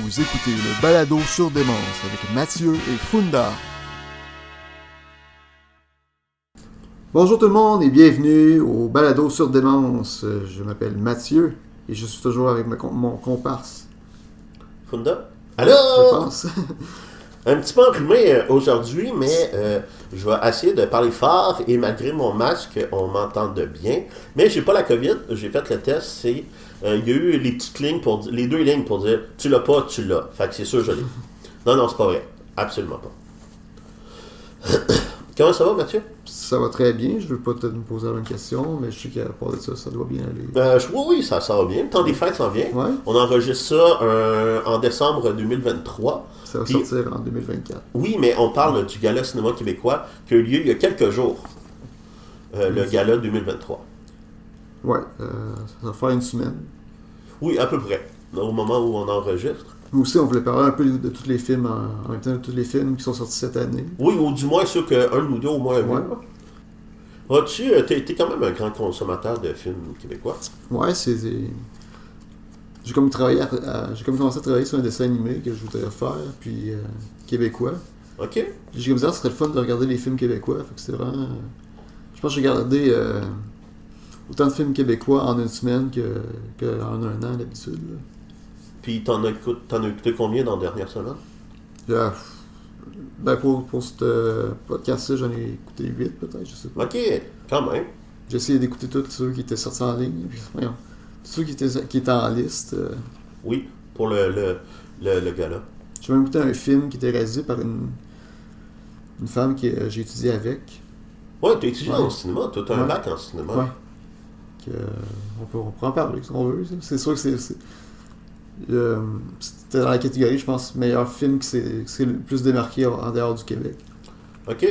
Vous écoutez le balado sur Démence avec Mathieu et Funda. Bonjour tout le monde et bienvenue au balado sur Démence. Je m'appelle Mathieu et je suis toujours avec ma com- mon comparse. Funda? Je Allô? pense. Un petit peu enrhumé euh, aujourd'hui, mais euh, je vais essayer de parler fort et malgré mon masque, on m'entende bien. Mais j'ai pas la COVID, j'ai fait le test, c'est euh, il y a eu les petites lignes pour les deux lignes pour dire tu l'as pas, tu l'as. Fait que c'est sûr je l'ai. Non, non, c'est pas vrai. Absolument pas. Comment ça va, Mathieu? Ça va très bien. Je veux pas te poser la même question, mais je sais qu'à part de ça, ça doit bien aller. Euh, je- oui, oui, ça, ça va bien. Le temps des fêtes s'en vient. Ouais, On enregistre ça euh, en décembre 2023. ça va Puis- sortir en 2024. Oui, mais on parle du gala cinéma québécois qui a eu lieu il y a quelques jours. Euh, le gala 2023. Ouais, euh, ça va faire une semaine. Oui, à peu près. Au moment où on enregistre. Nous aussi, on voulait parler un peu de tous les films, en, en même temps de tous les films qui sont sortis cette année. Oui, ou du moins ceux qu'un nous deux au moins. Ouais. Euh, t'es, t'es quand même un grand consommateur de films québécois. Ouais, c'est. J'ai comme travaillé à- à- j'ai comme commencé à travailler sur un dessin animé que je voudrais faire, puis euh, québécois. OK? J'ai comme ah, ce serait le fun de regarder les films québécois. Fait que c'est vraiment. Je pense que j'ai regardé euh, autant de films québécois en une semaine que, que en un an d'habitude. Puis t'en as, as écouté combien dans la dernière semaine? Euh, ben pour, pour ce podcast-là, j'en ai écouté 8 peut-être, je sais pas. OK, quand même. J'ai essayé d'écouter tous ceux qui étaient sortis en ligne. Puis, voyons, tous ceux qui étaient, qui étaient en liste. euh, Oui, pour le, le, le, le gala. J'ai même écouté un film qui était réalisé par une, une femme que euh, j'ai étudié avec. Ouais, t'es étudiant Ouais. en cinéma. T'as un Ouais. bac en cinéma. Ouais. Euh, on, peut, on peut en parler si on veut. C'est sûr que c'est. euh, C'était dans la catégorie, je pense, meilleur film qui s'est le plus démarqué en en dehors du Québec. OK?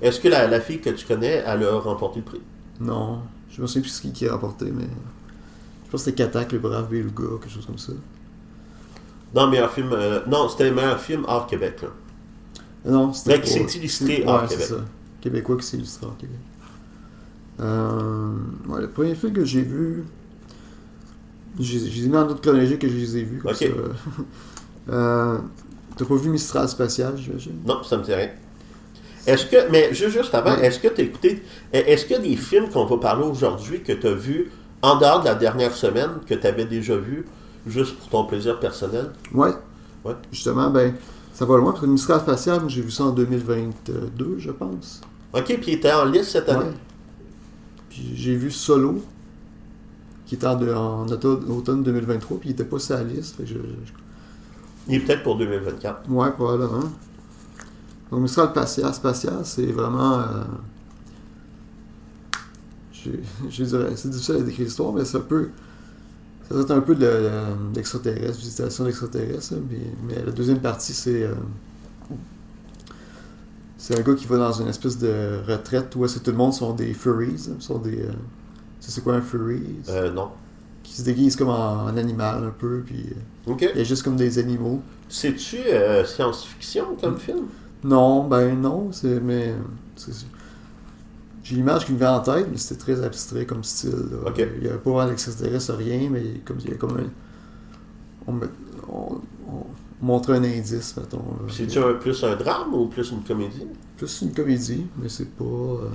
Est-ce que la, la fille que tu connais, elle a remporté le prix? Non, je me souviens plus ce qui, qui a rapporté, mais. Je pense que c'était Katak, le brave Beluga, quelque chose comme ça. Non, meilleur film. euh, non, c'était le meilleur film hors Québec. Là. Non, c'était. Mais qui s'est illustré hors ouais, Québec. ça. Québécois qui s'est illustré hors Québec. Euh, ouais, le premier film que j'ai vu. J'ai mis en autre chronologique que je les ai vus. Comme ça. Euh, T'as pas vu Mistral Spatial, j'imagine? Non, ça me dit rien. Est-ce que, mais ju- juste avant, Ouais. est-ce que tu as écouté, est-ce qu'il y a des films qu'on va parler aujourd'hui que tu as vus en dehors de la dernière semaine, que tu avais déjà vu, juste pour ton plaisir personnel? Ouais. Ouais. Justement, ben, ça va loin parce que Mistral Spatial, j'ai vu ça en 2022, je pense. OK, puis il était en liste cette année? Ouais. Puis j'ai vu Solo, qui était en, automne 2023, puis il était pas sur la liste. je- je- Il est peut-être pour 2024. Ouais, probablement. Donc, Mistral spatial, spatial c'est vraiment. euh, je dirais, c'est difficile à décrire l'histoire, mais c'est un peu. Ça traite un peu de, de- d'extraterrestres, visitation d'extraterrestres. là, Mais, mais la deuxième partie, c'est. euh, c'est un gars qui va dans une espèce de retraite où est-ce que tout le monde sont des furries. hein, sont des. euh, tu sais, c'est quoi un furry Euh, non. Qui se déguise comme en, en animal un peu, puis. euh, OK. il y a juste comme des animaux. C'est-tu euh, science-fiction comme film? Non, ben non, c'est mais c'est- j'ai l'image qui me vient en tête, mais c'était très abstrait comme style. là. Il y avait pas vraiment d'extraterrestre, rien, mais comme il y a comme un, on, met- on, on montrait un indice, mettons. là. C'est-tu un- plus un drame ou plus une comédie? Plus une comédie, mais c'est pas, euh,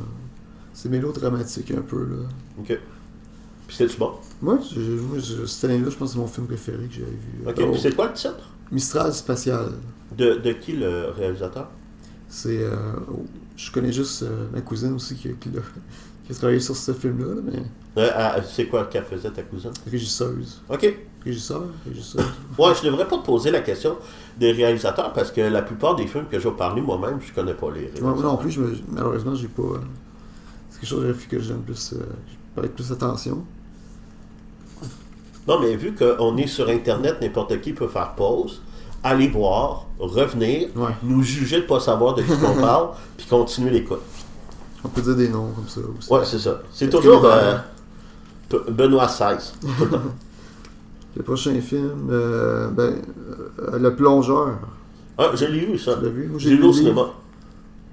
c'est mélodramatique un peu là. OK. Puis c'est-tu bon? Moi, je- cette année-là, je pense que c'est mon film préféré que j'avais vu. OK. Puis c'est quoi le titre? Mistral spatial. De, de qui le réalisateur? C'est, euh, oh, je connais juste euh, ma cousine aussi qui, qui, l'a- qui a travaillé sur ce film-là, là, mais Euh, ah, c'est quoi qu'elle faisait ta cousine? régisseuse. OK. Régisseur, régisseuse. Ouais, je devrais pas te poser la question des réalisateurs parce que la plupart des films que je vais parler moi-même, je connais pas les réalisateurs. moi non plus, je me- malheureusement, j'ai pas. euh, c'est quelque chose que j'ai- que j'aime plus. euh, avec plus attention. Non, mais vu qu'on est sur Internet, n'importe qui peut faire pause, aller voir, revenir, Ouais. nous juger de pas savoir de qui qu'on parle, puis continuer l'écoute. On peut dire des noms comme ça aussi. Ouais, c'est ça. C'est toujours euh, Benoît XVI. Le prochain film, euh, ben, euh, Le Plongeur. Ah, je l'ai vu, ça. Tu l'as vu? J'ai lu le au cinéma.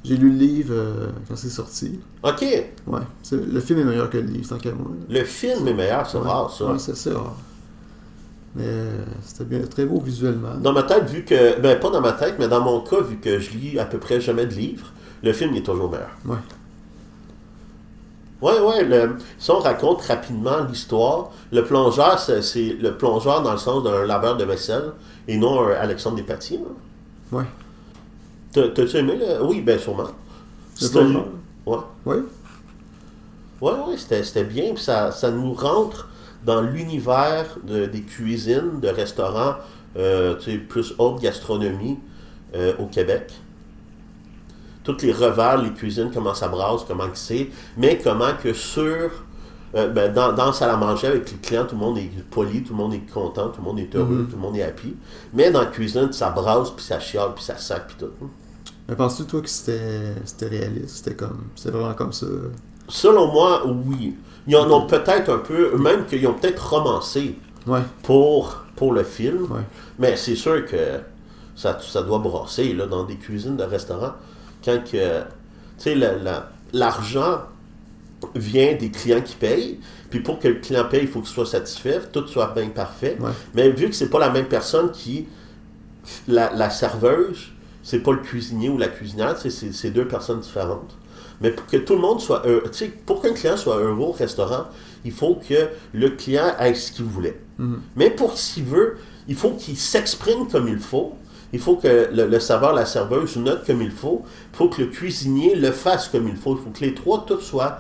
J'ai lu le livre euh, quand c'est sorti. OK. Ouais. Le film est meilleur que le livre, tant qu'à moi. Le film est meilleur, c'est Ouais. rare, ça. Ouais, c'est rare. Mais c'était bien, très beau visuellement. Dans ma tête, vu que. Ben, pas dans ma tête, mais dans mon cas, vu que je lis à peu près jamais de livres, le film est toujours meilleur. Ouais. Ouais. Le, si on raconte rapidement l'histoire, le plongeur, c'est, le plongeur dans le sens d'un laveur de vaisselle et non un Alexandre Despatie. T'as- T'as-tu aimé le. Oui, ben sûrement. C'était-. Oui. Ouais, ouais, c'était, bien. Puis ça, ça nous rentre dans l'univers de- des cuisines, de restaurants, euh, tu sais, plus haute gastronomie euh, au Québec. Toutes les revers, les cuisines, comment ça brasse, comment que c'est, mais comment que sur. euh, ben, dans, dans la salle à manger avec les clients, tout le monde est poli, tout le monde est content, tout le monde est heureux, Mhm. tout le monde est happy. Mais dans la cuisine, ça brasse, puis ça chiale, puis ça sac, puis tout. Mais penses-tu, toi, que c'était réaliste? C'était comme. C'était vraiment comme ça? Selon moi, oui. Ils en ont peut-être un peu, même qu'ils ont peut-être romancé Ouais. pour, pour le film. Ouais. Mais c'est sûr que ça, ça doit brasser là, dans des cuisines de restaurants. Quand que, tu sais, la- la- l'argent vient des clients qui payent. Puis pour que le client paye, il faut qu'il soit satisfait, tout soit bien parfait. Ouais. Mais vu que c'est pas la même personne qui. La, la serveuse, c'est pas le cuisinier ou la cuisinière, c'est deux personnes différentes. Mais pour que tout le monde soit heureux, tu sais, pour qu'un client soit heureux au restaurant, il faut que le client ait ce qu'il voulait. Mhm. Mais pour s'il veut, il faut qu'il s'exprime comme il faut. Il faut que le, serveur, la serveuse note comme il faut. Il faut que le cuisinier le fasse comme il faut. Il faut que les trois, tout soient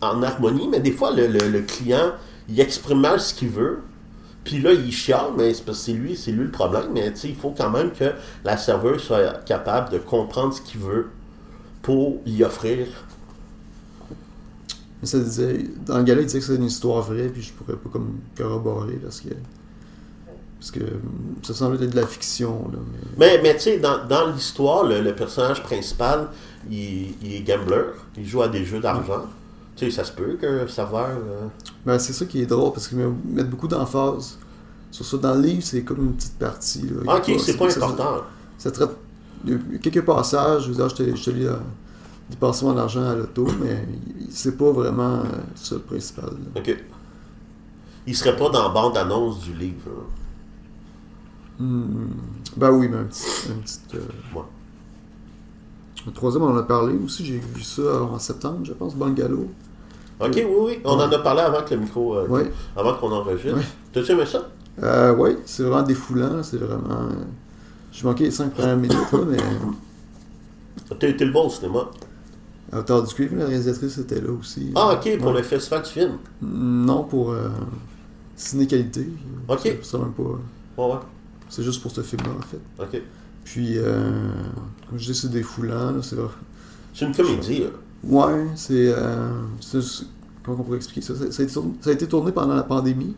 en harmonie. Mais des fois, le, client, il exprime mal ce qu'il veut. Puis là, il chiale, mais c'est c'est lui, c'est lui le problème. Mais il faut quand même que la serveuse soit capable de comprendre ce qu'il veut pour y offrir. Dans le gala, il disait que c'était une histoire vraie, puis je pourrais pas comme corroborer parce que. Parce que hum, ça semblait être de la fiction, là. Mais... Mais, mais tu sais, dans, dans l'histoire, le, le personnage principal, il, il est gambler. Il joue à des jeux d'argent. Tu sais, ça se peut que serveur. euh, Ben, c'est ça qui est drôle parce qu'ils me- mettent beaucoup d'emphase sur ça. Dans le livre, c'est comme une petite partie. Là. Ah, ok, c'est pas ça- important. Ça, traite. Il y a quelques passages, je je te, je te lis euh, dépenser mon argent à l'auto, mais c'est pas vraiment euh, ça le principal. là. Ok. Il serait pas dans la bande-annonce du livre. là. Hmm, Ben oui, mais un petit. Un petit euh, Ouais. Le troisième, on en a parlé aussi, j'ai vu ça en septembre, je pense, Bungalow. Ok, oui, oui. On en a parlé avant que le micro. euh, Ouais. Avant qu'on enregistre. T'as-tu aimé ça? Euh, oui, c'est vraiment défoulant, c'est vraiment. euh, J'ai manqué les 5 premières minutes, là, mais T'as été le bon au cinéma. à hauteur du cuivre, la réalisatrice était là aussi. Ah, ok, pour le festival du film. Non, pour euh, ciné-qualité. Ok. C'est même pas. Ouais, ouais. C'est juste pour ce film-là, en fait. Ok. Puis, euh, comme je dis, c'est défoulant, là, c'est une comédie. Ouais, c'est. Euh, comment on pourrait expliquer ça? Ça, ça a été tourné, ça a été tourné pendant la pandémie.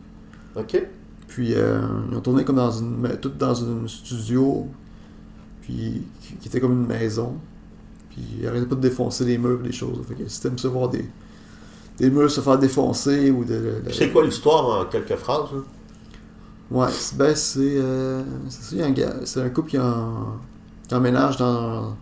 Ok. Puis euh, ils ont tourné comme dans une tout dans un studio, puis qui, était comme une maison. Puis ils arrêtaient pas de défoncer les murs et des choses. Fait que si t'aimes ça voir des, des murs se faire défoncer ou de. C'est quoi l'histoire en quelques phrases? là? Ouais, c'est- ben c'est. euh, c'est un c'est un couple qui, en, qui emménage dans.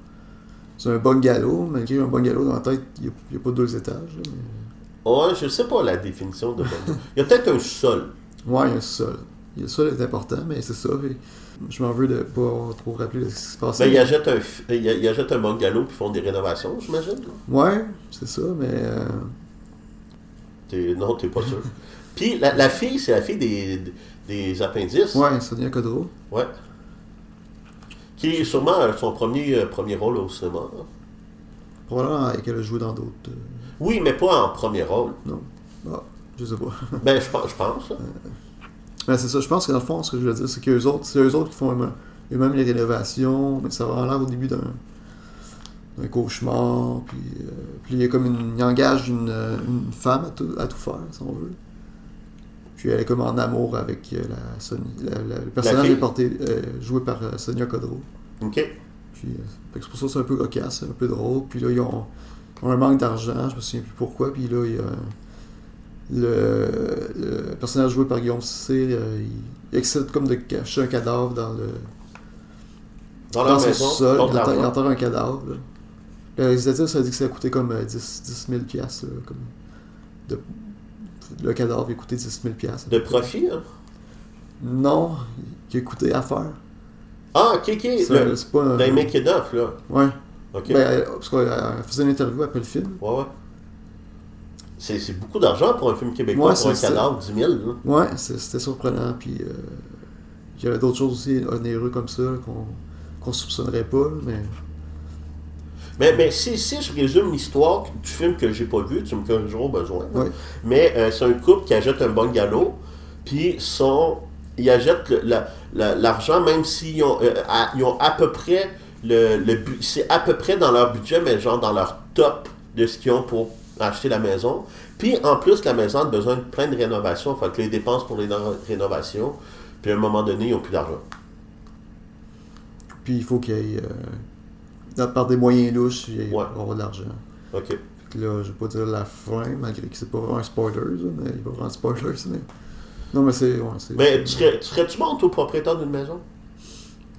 C'est un bungalow, malgré un bungalow dans la tête, il n'y a, pas deux étages. là, mais- Ouais, je sais pas la définition de bungalow. Il y a peut-être un sol. Ouais, il y a un sol. Le sol est important, mais c'est ça. je m'en veux de pas trop rappeler ce qui se passe. Ben, ils achètent un, ils ils achètent un bungalow puis font des rénovations, j'imagine. Ouais, c'est ça, mais. euh, T'es- non, t'es pas sûr. Puis la, la fille, c'est la fille des, des appendices. Ouais, Sonia Codreau. Ouais. Qui est sûrement euh, son premier, euh, premier rôle au cinéma. hein. Probablement qu'elle a joué dans d'autres. euh, Oui, mais pas en premier rôle. non. Ah, je sais pas. Ben, je pense. Je pense hein. mais c'est ça, je pense que dans le fond, ce que je veux dire, c'est qu'eux autres, c'est eux autres qui font eux- eux-mêmes les rénovations, mais ça va l'air au début d'un d'un cauchemar, puis, euh, puis il y a comme une, il engage une, euh, une femme à tout, à tout faire, si on veut. Puis elle est comme en amour avec euh, la, Sonia- la- la- le personnage est porté, euh, joué par euh, Sonia Codreau. OK. Puis c'est pour ça que c'est un peu cocasse, un peu drôle. Puis là, ils ont, ont un manque d'argent, je me souviens plus pourquoi. Puis là, il y a le, le personnage joué par Guillaume Cissé, il, essaie comme de cacher un cadavre dans le Dans dans son sol. Il enterre, un cadavre. là. Le réalisateur, ça a dit que ça a coûté comme euh, 10, 10 000 piastres, là, comme de- le cadavre a coûté 10 000 piastres. De profit, hein? Non, qui a coûté à faire. Ah, ok, ok. C'est Le, c'est pas un- making of, là. Ouais. Ok. Ben, elle- parce qu'elle elle faisait une interview après le film. Ouais, ouais. C'est c'est beaucoup d'argent pour un film québécois, Ouais, pour un cadavre, 10 000. là. Ouais, c'est- c'était surprenant. Puis euh, il y avait d'autres choses aussi onéreux comme ça là, qu'on qu'on soupçonnerait pas. Mais Mais, mais si, si je résume l'histoire du film que j'ai pas vu, tu me corrigeras au besoin. là. Ouais. Mais euh, c'est un couple qui achète un bungalow, puis son, ils achètent le- la- la- l'argent, même s'ils ont, euh, à, ils ont à peu près le, le c'est à peu près dans leur budget, mais genre dans leur top de ce qu'ils ont pour acheter la maison. Puis en plus, la maison a besoin de plein de rénovations, fait que les dépenses pour les no- rénovations, puis à un moment donné, ils n'ont plus d'argent. puis il faut qu'il y ait, euh, par des moyens louches, ait Ouais. avoir de l'argent. OK. Que là, je vais pas dire la fin, malgré que c'est pas vraiment un spoiler, mais il va vraiment spoiler. Mais... Non, mais c'est. Ouais, Mais tu serais- tu serais-tu bon, toi, propriétaire d'une maison?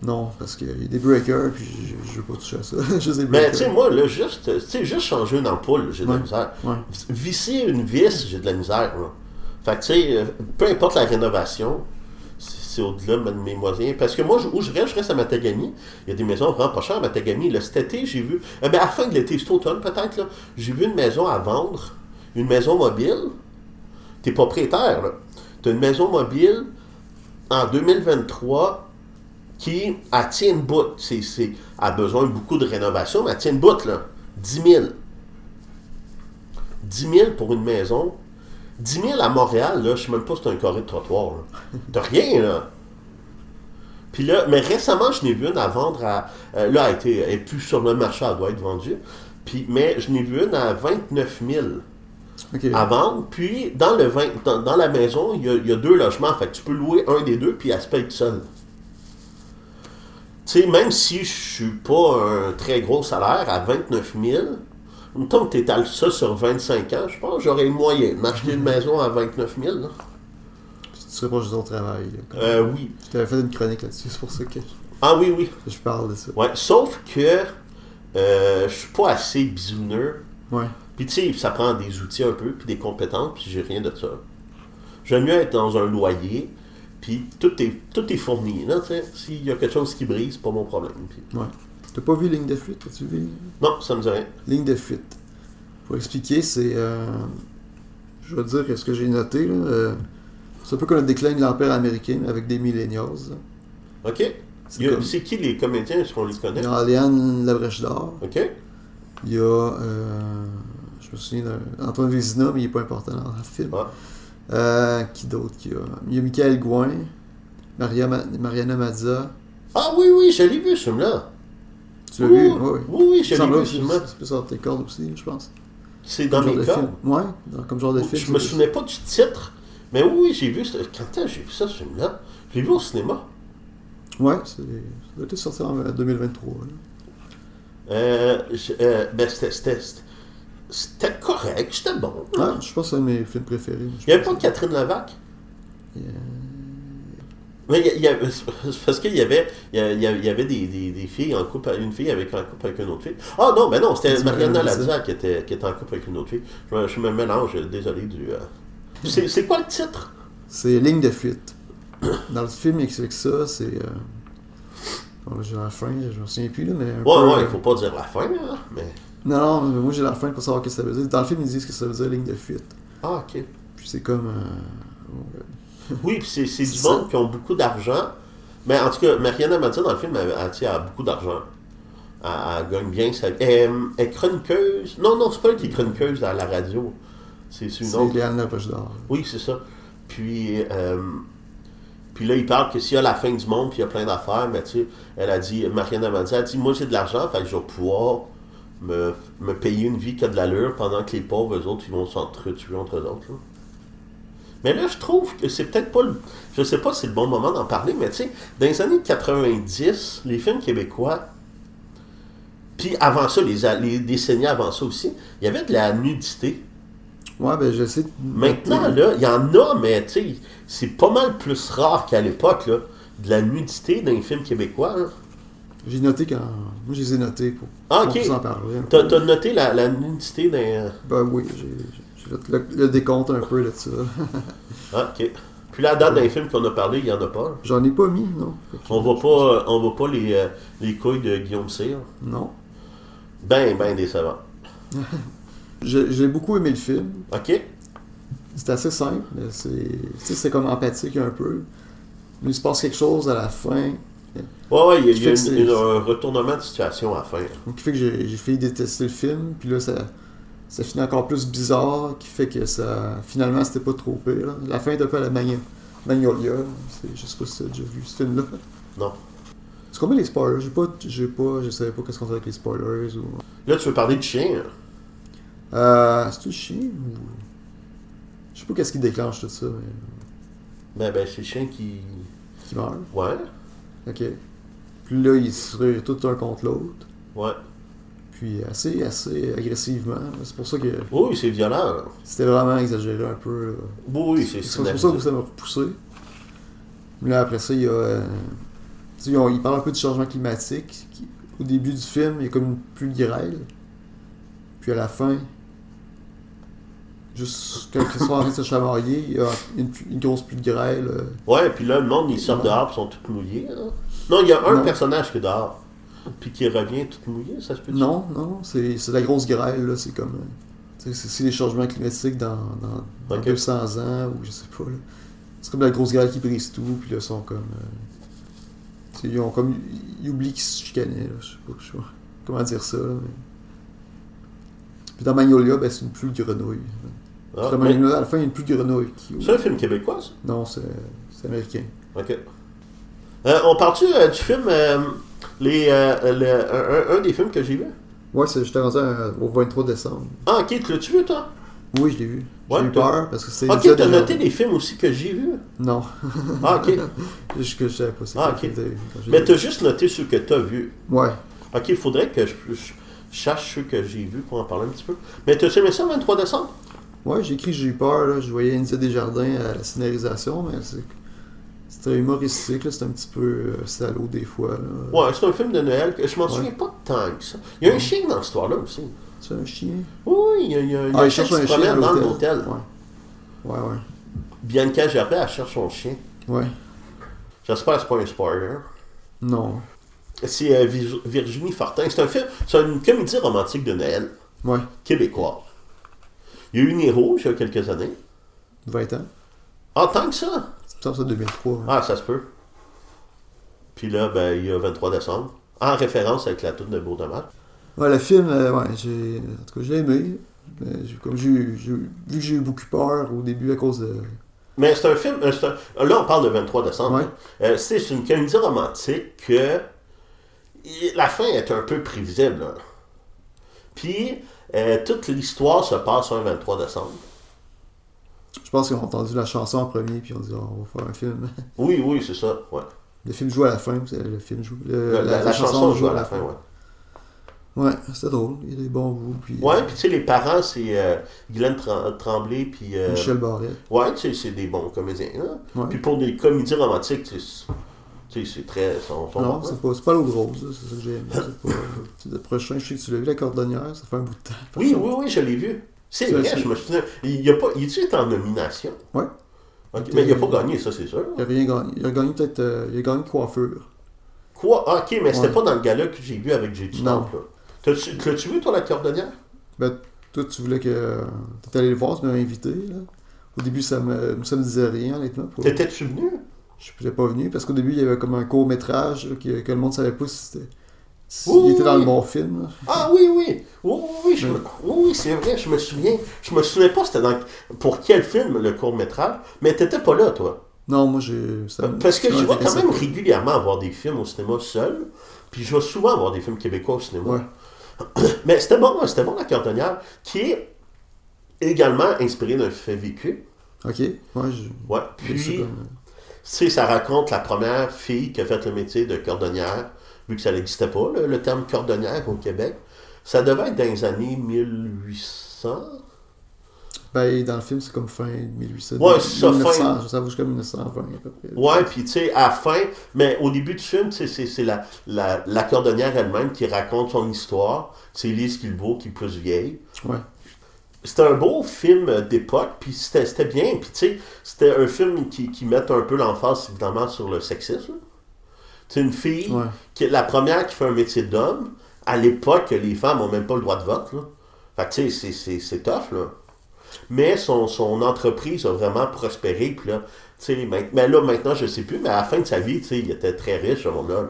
Non, parce qu'il y a des breakers, puis je, je veux pas toucher à ça. juste des Mais breakers. tu sais, moi, là, juste, juste changer une ampoule, j'ai de la misère. Ouais. Visser une vis, j'ai de la misère. là. Fait que, tu sais, euh, peu importe la rénovation, c'est au-delà de mes moyens. Parce que moi, où je reste, je reste à Matagami. Il y a des maisons vraiment pas chères à Matagami. Là, cet été, j'ai vu, eh ben, à la fin de l'été, cet automne peut-être, là, j'ai vu une maison à vendre, une maison mobile. T'es propriétaire, là. T'as une maison mobile en 2023 qui elle tient bout. C'est, c'est, a besoin de beaucoup de rénovation, mais elle tient bout, là. 10 000. 10 000 pour une maison. 10 000 à Montréal, là, je sais même pas si c'est un carré de trottoir. T'as rien, là. Puis là, mais récemment, je n'ai vu une à vendre à. euh, là, elle, été, elle est plus sur le marché, elle doit être vendue. Puis, mais je n'ai vu une à 29 000 Ok. à vendre. Puis, dans, le 20 dans, dans la maison, il y, a, il y a deux logements. Fait que tu peux louer un des deux, puis elle se paye seule. Tu sais, même si je suis pas un très gros salaire, à 29 000, mettons que tu étales ça sur 25 ans, je pense que j'aurais le moyen de m'acheter une maison à 29 000. là. Tu serais pas juste au travail. là, Euh, oui. Je t'avais fait une chronique là-dessus, c'est pour ça que Ah oui, oui. je parle de ça. Ouais, sauf que euh, je suis pas assez bisouneux. Ouais. Puis tu sais, ça prend des outils un peu, puis des compétences, puis j'ai rien de ça. J'aime mieux être dans un loyer, puis tout est, tout est fourni. S'il y a quelque chose qui brise, c'est pas mon problème. Puis- Ouais. T'as pas vu Ligne de fuite? As-tu vu? Non, ça me dit rien. Ligne de fuite. Pour expliquer, c'est. euh, je vais dire ce que j'ai noté. là, euh, c'est un peu comme le déclin de l'Empire américain avec des millennials. là. OK. C'est Il y a- comme- C'est qui les comédiens? Est-ce qu'on les Il connaît? y a Léane Labrèche d'Or. OK. Il y a. euh, je me souviens d'Antoine Vézina, mais il n'est pas important dans le film. Ah. Qui d'autre qu'il y a? Il y a Michael Gouin, Maria Ma- Mariana Mazza. Ah oui, oui, je l'ai vu, ce film-là. Tu l'as Oui, vu? oui. Oui, oui. Oui, oui, je l'ai vu, film-là. C'est plus dans tes cordes aussi, je pense. C'est dans mes de. Ouais, dans- comme genre de film. Je me souvenais pas du titre, mais oui, oui, j'ai vu. Quand j'ai vu ça, ce film-là? Je l'ai vu au cinéma. Ouais, ça doit être sorti en euh, 2023. là. Euh, euh, ben, c'était- correct, c'était bon. Ouais, je pense que c'est un de mes films préférés. Il n'y avait pas Catherine Lavac? Mais il y a- parce qu'il y avait, il y avait des, des, des filles en couple, une fille avec en couple avec une autre fille. Ah non, ben non, c'était Mariana Lazza qui était, qui était en couple avec une autre fille. Je, me- je me mélange, désolé du. euh. C'est quoi le titre? C'est Ligne de fuite. Dans le film, il explique ça, c'est. euh, bon, j'ai la fin, je me souviens plus, là, mais. Ouais, peu, ouais, euh, il faut pas dire la fin, là, mais. Non, non, mais moi j'ai la fin pour savoir ce que ça veut dire. Dans le film, ils disent que ça veut dire ligne de fuite. Ah, ok. Puis c'est comme. euh, Oui, puis c'est c'est du monde qui ont beaucoup d'argent. Mais en tout cas, Mariana Mazza, dans le film, elle, elle, elle a beaucoup d'argent. Elle, elle gagne bien sa vie. Elle, elle est chroniqueuse. Non, non, c'est pas elle qui est chroniqueuse à la radio. C'est c'est une c'est autre. Lapoche d'Or. Oui, c'est ça. Puis, euh, puis là, il parle que s'il y a la fin du monde, puis il y a plein d'affaires, mais tu sais, elle a dit, Mariana Mazza a dit, moi j'ai de l'argent, fait que je vais pouvoir me, me payer une vie qui a de l'allure pendant que les pauvres, eux autres, ils vont s'entretuer entre eux autres. là. Mais là, je trouve que c'est peut-être pas le. Je sais pas si c'est le bon moment d'en parler, mais tu sais, dans les années 90, les films québécois, puis avant ça, les, les décennies avant ça aussi, il y avait de la nudité. Ouais, ben j'essaie de. Maintenant, là, il y en a, mais tu sais, c'est pas mal plus rare qu'à l'époque, là, de la nudité dans les films québécois. là. J'ai noté quand. Moi, je les ai notés pour. Ah, pour ok. s'en parler. T'as noté la, la nudité dans. Ben oui, j'ai j'ai fait le, le décompte un peu de ça. Ah, ok. Puis à date, dans les films qu'on a parlé, il n'y en a pas. J'en ai pas mis, non. On voit pas, on voit pas les, euh, les couilles de Guillaume Cyr? Non. Ben, ben décevant. J'ai beaucoup aimé le film. OK? C'est assez simple, mais c'est comme empathique un peu. Mais il se passe quelque chose à la fin Ouais, ouais, il y a, il y a Fait que une- c'est- une- un retournement de situation à faire. qui fait que j'ai j'ai failli détester le film. Puis là, ça, ça finit encore plus bizarre, qui fait que ça finalement c'était pas trop pire. là. La fin est un peu à la Magna- Magnolia. Je sais pas si tu as déjà vu ce film-là. Non. C'est combien les spoilers? J'ai pas, j'ai pas, je savais pas qu'est-ce qu'on fait avec les spoilers ou. Là, tu veux parler de chien. hein? Euh, c'est tout chien ou? Je sais pas qu'est-ce qui déclenche tout ça, mais. Ben, ben, c'est le chien qui. Qui meurt. Ouais, Ok. Puis là, ils se tout un contre l'autre. ouais. Puis assez, assez agressivement. C'est pour ça que Oui, c'est violent. c'était vraiment exagéré un peu. là. Oui, c'est C'est pour ça que ça m'a repoussé. Mais là, après ça, il y a. euh, tu sais, ils ont- ils parlent un peu du changement climatique. qui- au début du film, il y a comme une pluie de grêle. Puis à la fin, juste quand ils sont en train de se chamailler, il y a une, grosse pluie de grêle. euh, Ouais, puis là, le monde, ils sortent dehors, ils sont tous mouillés. Non, il y a un Non. personnage qui est dehors. Puis qui revient tout mouillé, ça se peut Non, non, c'est c'est la grosse grêle, là. C'est comme. C'est les changements climatiques dans, dans, dans Ok. 200 ans, ou je sais pas, là. C'est comme la grosse grêle qui brise tout, puis là, ils sont comme. euh, ils ont comme. Ils oublient qu'ils se chicanaient, là. Je sais pas je sais pas comment dire ça, là. Mais... Puis dans Magnolia, ben, c'est une pluie de grenouilles. Ah, dans mais- Magnolia, à la fin, il y a une pluie de grenouilles. Qui... C'est un film québécois, ça? Non, c'est américain. OK. Euh, on parle-tu euh, du film, les, euh, le- un, des films que j'ai vu? Ouais, c'est- j'étais rendu au 23 décembre. Ah, ok, tu l'as-tu vu, toi? Oui, je l'ai vu. J'ai Ouais, eu peur parce que c'est. Ok, t'as noté les films aussi que j'ai vus. Non. Ah, ok. Que je savais pas Ah, ok. que vu quand j'ai Mais t'as juste noté ceux que t'as vus. Ouais. Ok, il faudrait que je, je cherche ceux que j'ai vus pour en parler un petit peu. Mais t'as aimé ça le 23 décembre? Ouais, j'ai écrit J'ai eu peur, là. je voyais Anissa Desjardins à la scénarisation, mais c'est- c'était humoristique, c'était un petit peu euh, salaud des fois. Là. Ouais, c'est un film de Noël que je m'en Ouais. souviens pas tant que ça. Il y a un chien dans l'histoire là aussi. C'est un chien? Oui, il y a, il y a- Ah, un il cherche un chien dans l'hôtel. Ouais. Ouais, ouais. Bianca Gervais, elle cherche son chien. Ouais. J'espère que c'est pas un spoiler. Non. C'est euh, Vir- Virginie Fortin. C'est un film, c'est une comédie romantique de Noël Ouais. québécois. Il y a eu Nero il y a quelques années. 20 ans. En tant que ça. Ça, ça 2003. hein. Ah, ça se peut. Puis là, ben, il y a 23 décembre. En référence avec la toune de Beau Dommage. Ouais, le film, euh, ouais, j'ai. En tout cas, j'ai aimé. Mais j'ai- comme j'ai vu que j'ai eu beaucoup peur au début à cause de. Mais c'est un film. euh, c'est un- là, on parle de 23 décembre. Ouais. Euh, c'est une comédie romantique que la fin est un peu prévisible. là. Puis, euh, toute l'histoire se passe un 23 décembre. Je pense qu'ils ont entendu la chanson en premier, puis on dit, oh, on va faire un film. Oui, oui, c'est ça. Ouais. Le film joue à la fin, le film joue. le- La, la- la chanson joue à la fin, ouais. Ouais, c'était drôle. Il y a des bons bouts. Puis, Ouais, puis tu sais, les parents, c'est euh, Tremblay, puis. euh, Michel Barrette. Ouais, tu sais, c'est des bons comédiens. hein. Ouais. Puis pour des comédies romantiques, tu sais, c'est très. Non, bons, c'est hein. pas, pas l'eau grosse, c'est ça que j'ai aimé. C'est pas- c'est le prochain, je sais que tu l'as vu, la cordonnière, ça fait un bout de temps. Oui, oui, oui, je l'ai vu. C'est vrai, je me souviens. Il y a pas. Il est en nomination? Ok, Mais il n'a pas gagné, ça, c'est sûr. Il a rien gagné. Il a gagné peut-être. euh, il a gagné coiffure. Quoi? Ah, ok, mais c'était Ouais. pas dans le gala que j'ai vu avec Non. Temple. l'as-tu vu, toi, la cordonnière? Ben, toi, tu voulais que. T'étais allé le voir, tu m'avais invité, là. Au début, ça me, ça me disait rien, honnêtement. pour- T'étais-tu venu? Je suis pas venu parce qu'au début, il y avait comme un court-métrage que, que le monde savait pas si c'était. Oui, était dans le bon film. Ah oui, oui. Oui, oui, oui, je me- Ouais. oui, oui, c'est vrai, je me souviens. Je me souviens pas c'était dans pour quel film le court-métrage, mais t'étais pas là, toi. Non, moi, j'ai. me- Parce que je vais quand même régulièrement voir des films au cinéma seul, puis je vais souvent voir des films québécois au cinéma. Ouais. Mais c'était bon, c'était bon la cordonnière, qui est également inspiré d'un fait vécu. Ok. Ouais, je. Ouais. Puis, tu sais, ça raconte la première fille qui a fait le métier de cordonnière, vu que ça n'existait pas, le, le terme cordonnière au Québec. Ça devait être dans les années 1800. Ben, dans le film, c'est comme fin 1800. Ouais, c'est ça, 1900, fin- Ça vaut jusqu'à 1920 à peu près. Ouais, puis tu sais, à la fin, mais au début du film, c'est la, la, la cordonnière elle-même qui raconte son histoire. C'est Lise Guilbeault qui est plus vieille. Ouais. c'était un beau film d'époque, puis c'était c'était bien. Puis tu sais, c'était un film qui, qui met un peu l'emphase, évidemment, sur le sexisme. C'est une fille, Ouais. qui est la première qui fait un métier d'homme. À l'époque, les femmes n'ont même pas le droit de vote. Là. Fait que tu sais, c'est- tough, là. Mais son, son entreprise a vraiment prospéré. Puis là, tu sais, main- mais là, maintenant, je sais plus, mais à la fin de sa vie, tu sais, il était très riche, ce monde-là. là.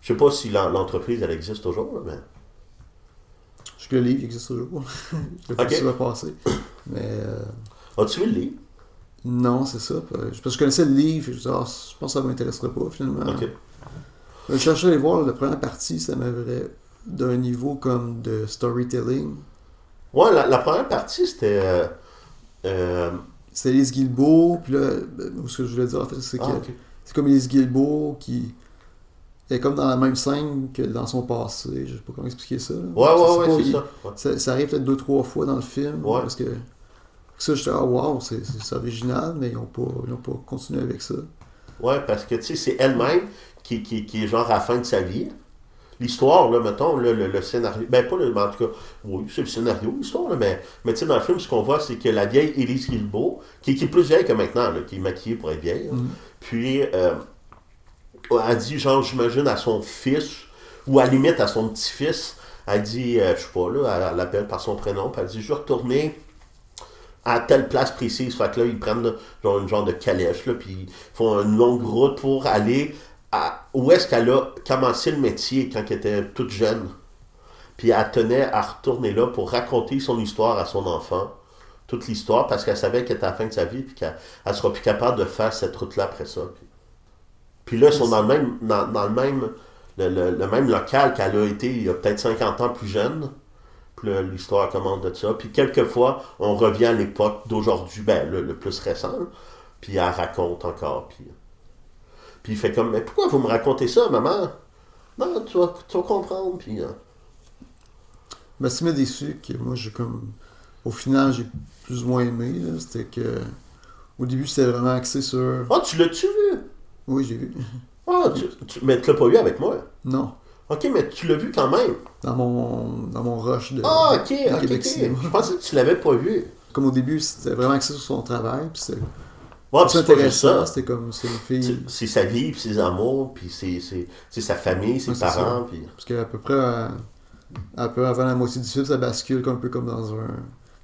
Je sais pas si l'en- l'entreprise, elle existe toujours, là, mais... Je que le livre existe toujours? Je l'ai pas Ok. su le passer. Mais euh, As-tu vu le livre? Non, c'est ça. Parce que je connaissais le livre, et je, disais, ah, je pense que ça m'intéresserait pas finalement. Ok. Je cherchais à aller voir la première partie, ça m'avait d'un niveau comme de storytelling. Ouais, la, la première partie, c'était... euh, euh, C'est Elise Guilbeault, puis là, ben, ce que je voulais dire en fait, c'est que ah, c'est comme Elise Guilbeault qui est comme dans la même scène que dans son passé. Je sais pas comment expliquer ça. là. Ouais, ouais, ouais, c'est ça. Ouais. Ça, ça arrive peut-être deux, trois fois dans le film. Ouais. Parce que ça, j'étais, ah, wow, c'est original, mais ils n'ont pas, ils ont pas continué avec ça. Ouais, parce que, tu sais, c'est elle-même qui, qui, qui est genre à la fin de sa vie. L'histoire, là, mettons, là, le, le scénario. Ben, pas le. en tout cas, oui, c'est le scénario, l'histoire, là, mais, mais tu sais, dans le film, ce qu'on voit, c'est que la vieille Élise Guilbeault, qui, qui est plus vieille que maintenant, là, qui est maquillée pour être vieille, là, Mhm. puis euh, elle dit, genre, j'imagine, à son fils, ou à la limite à son petit-fils, elle dit, euh, je sais pas, là, elle, elle l'appelle par son prénom, puis elle dit, je vais retourner à telle place précise. Fait que là, ils prennent genre une genre de calèche, là, puis ils font une longue route pour aller à où est-ce qu'elle a commencé le métier quand elle était toute jeune. Puis elle tenait à retourner là pour raconter son histoire à son enfant. Toute l'histoire, parce qu'elle savait qu'elle était à la fin de sa vie, puis qu'elle elle sera plus capable de faire cette route-là après ça. Puis, puis là, ils sont dans le même, dans, dans le même, le, le- le même local qu'elle a été il y a peut-être 50 ans plus jeune. L'histoire commence de ça. Puis quelquefois, on revient à l'époque d'aujourd'hui, ben, le, le plus récent. Puis elle raconte encore. Puis, puis il fait comme, mais pourquoi vous me racontez ça, maman? Non, tu vas, tu vas comprendre. Puis, euh, Mais ce qui m'a déçu, que moi, j'ai comme. Au final, j'ai plus ou moins aimé, c'était que. Au début, c'était vraiment axé sur. Ah, tu l'as-tu vu? Oui, j'ai vu. Ah, tu, tu- mais tu l'as pas vu avec moi. Non. Ok, mais tu l'as vu quand même. Dans mon, dans mon rush de. Ah, ok, de ok, Québec. Cinéma. Je pensais que tu l'avais pas vu. Comme au début, c'était vraiment axé sur son travail, puis c'était Ouais, intéressant. C'était comme. C'est une fille. C'est sa vie, puis ses amours, puis c'est sa famille, ses Ouais, parents. Puis... Parce qu'à peu près, euh, à peu avant la moitié du film, ça bascule un peu comme dans un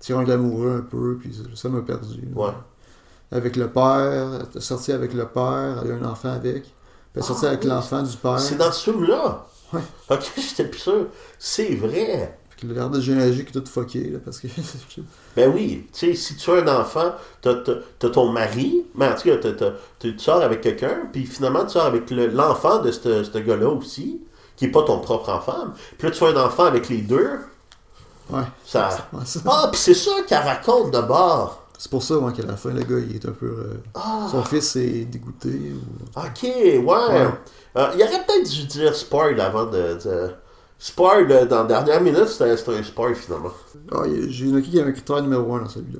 triangle amoureux un peu, puis ça- m'a perdu. là. Ouais. Avec le père, sortie avec le père, elle a eu un enfant avec. Puis elle est sortie Ah, avec oui. l'enfant du père. C'est dans ce film-là. Ouais. Ok, j'étais plus sûr. C'est vrai. Puis le l'air de généalogique est tout fucké, là, parce que. Ben oui, tu sais, si tu as un enfant, t'as ton mari, mais en tout cas, tu sors avec quelqu'un, puis finalement, tu sors avec le- l'enfant de ce gars-là aussi, qui n'est pas ton propre enfant. Puis là, tu as un enfant avec les deux. ouais. Ça... Ouais, ça. Ah, puis c'est ça qu'elle raconte de bord. C'est pour ça, qu'à la fin, le gars, il est un peu. euh, Ah, Son fils est dégoûté. ou- ok, ouais. Euh, il aurait peut-être dû dire spoil avant de. de- Spoil, euh, dans la dernière minute, c'était un spoil finalement. Ah, j'ai noté qu'il y a un critère numéro 1 dans celui-là.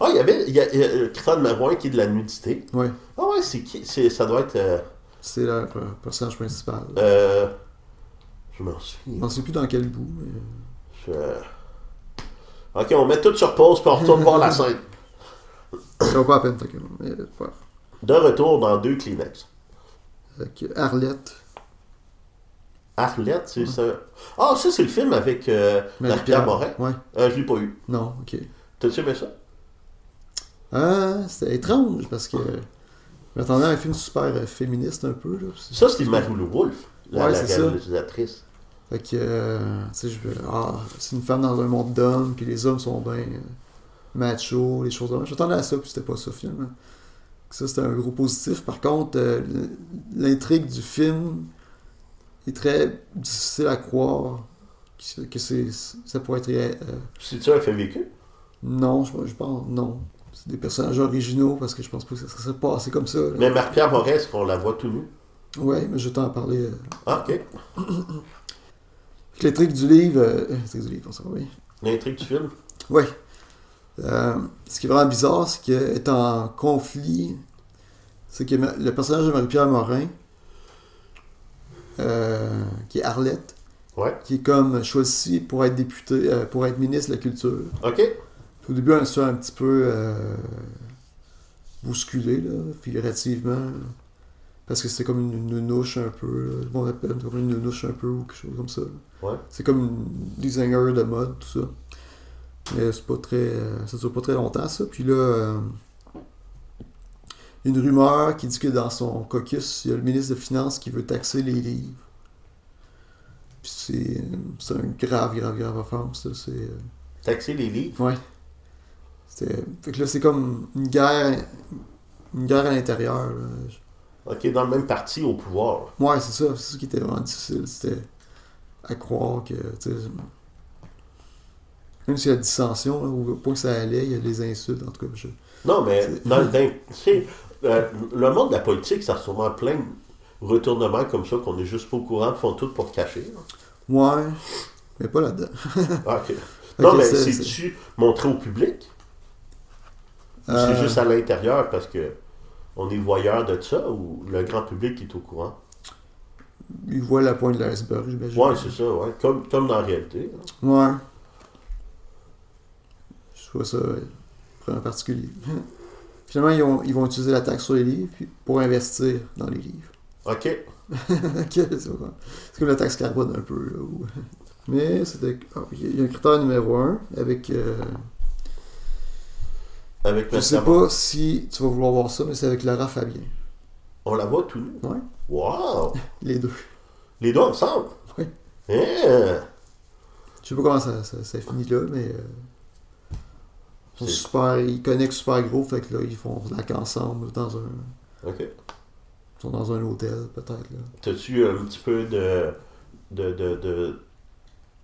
Ah, il y avait il y a, il y a le critère numéro un qui est de la nudité. Ouais. Ah ouais, c'est qui Ça doit être. euh, C'est le euh, personnage principal. euh, je m'en Je souviens. ne sais plus dans quel bout, mais. Je- Ok, on met tout sur pause puis on retourne voir la scène. Pas peine. Mais, ouais. De retour dans deux Kleenex. Avec Arlette. Arlette, c'est ça. Ah, ça, c'est le film avec euh, Marie-Pierre Morin. Ouais. Euh, je l'ai pas eu. Non, ok. T'as-tu aimé ça? Ah, c'était étrange parce que. Je m'attendais à un film super euh, féministe un peu. Là. Ça, c'était Marie-Lou Wolfe, la, Ouais, réalisatrice. Fait que, euh, tu sais, je veux. Ah, c'est une femme dans un monde d'hommes, puis les hommes sont bien euh, machos, les choses. Je m'attendais à ça, puis c'était pas ça finalement. Ça, c'était un gros positif. Par contre, euh, l'intrigue du film est très difficile à croire que c'est, ça pourrait être. Euh, C'est-tu un fait vécu? non, je, je pense. Non. C'est des personnages originaux parce que je pense pas que ça serait passé comme ça. là. Mais Marie-Pierre Morin, est-ce qu'on la voit tout nu? Ouais, mais je t'en parler. euh. Ah, ok. L'intrigue du livre. l'intrigue du livre, on s'en va, oui. L'intrigue du film? Oui. Euh, ce qui est vraiment bizarre, c'est qu'elle est en conflit. C'est que le personnage de Marie-Pierre Morin, euh, qui est Arlette, Ouais. qui est comme choisi pour être député, euh, pour être ministre de la Culture. OK. Puis au début, on se fait un petit peu euh, bousculé, là, figurativement. Parce que c'est comme une, une nouche un peu. Là. Monde appelle comme une nouche un peu ou quelque chose comme ça. Ouais. C'est comme une designer de mode, tout ça. Mais c'est pas très. euh, ça dure pas très longtemps, ça. Puis là, euh, une rumeur qui dit que dans son caucus, il y a le ministre de Finances qui veut taxer les livres. Puis c'est, c'est un grave, grave, grave offense, ça. C'est. euh, Taxer les livres? Ouais. C'était... Fait que là, c'est comme une guerre. Une guerre à l'intérieur. là. OK, dans le même parti au pouvoir. Ouais, c'est ça. C'est ça qui était vraiment difficile. C'était à croire que. Même s'il y a dissension, là, au point que ça allait, il y a des insultes, en tout cas. Je... Non, mais C'est- dans, sais, euh, le monde de la politique, ça ressemble à plein de retournements comme ça qu'on est juste pas au courant, font tout pour cacher. là. Ouais, mais pas là-dedans. Ah, Non, mais c'est- c'est-tu montré au public? Ou Euh, C'est juste à l'intérieur parce que on est voyeur de ça ou le grand public est au courant? Ils voient la pointe de l'iceberg, j'imagine. Ouais, c'est ça, ouais. Comme, comme dans la réalité. là. Ouais. Trouve ça ouais, vraiment particulier. Finalement, ils, ont- ils vont utiliser la taxe sur les livres pour investir dans les livres. OK. Ok, c'est comme la taxe carbone un peu. Là, où- Mais c'était. ah, Il y a un critère numéro un avec. euh, Avec je sais pas si tu vas vouloir voir ça, mais c'est avec Laura Fabien. On la voit tout nu. Ouais. Wow! Les deux. Les deux ensemble? Oui. Hein? Je sais pas comment ça, ça, ça finit là, mais. euh, ils, sont super, ils connectent super gros, fait que là, ils font de la ensemble dans un. OK. Ils sont dans un hôtel, peut-être. là. T'as-tu un petit peu de, de, de, de,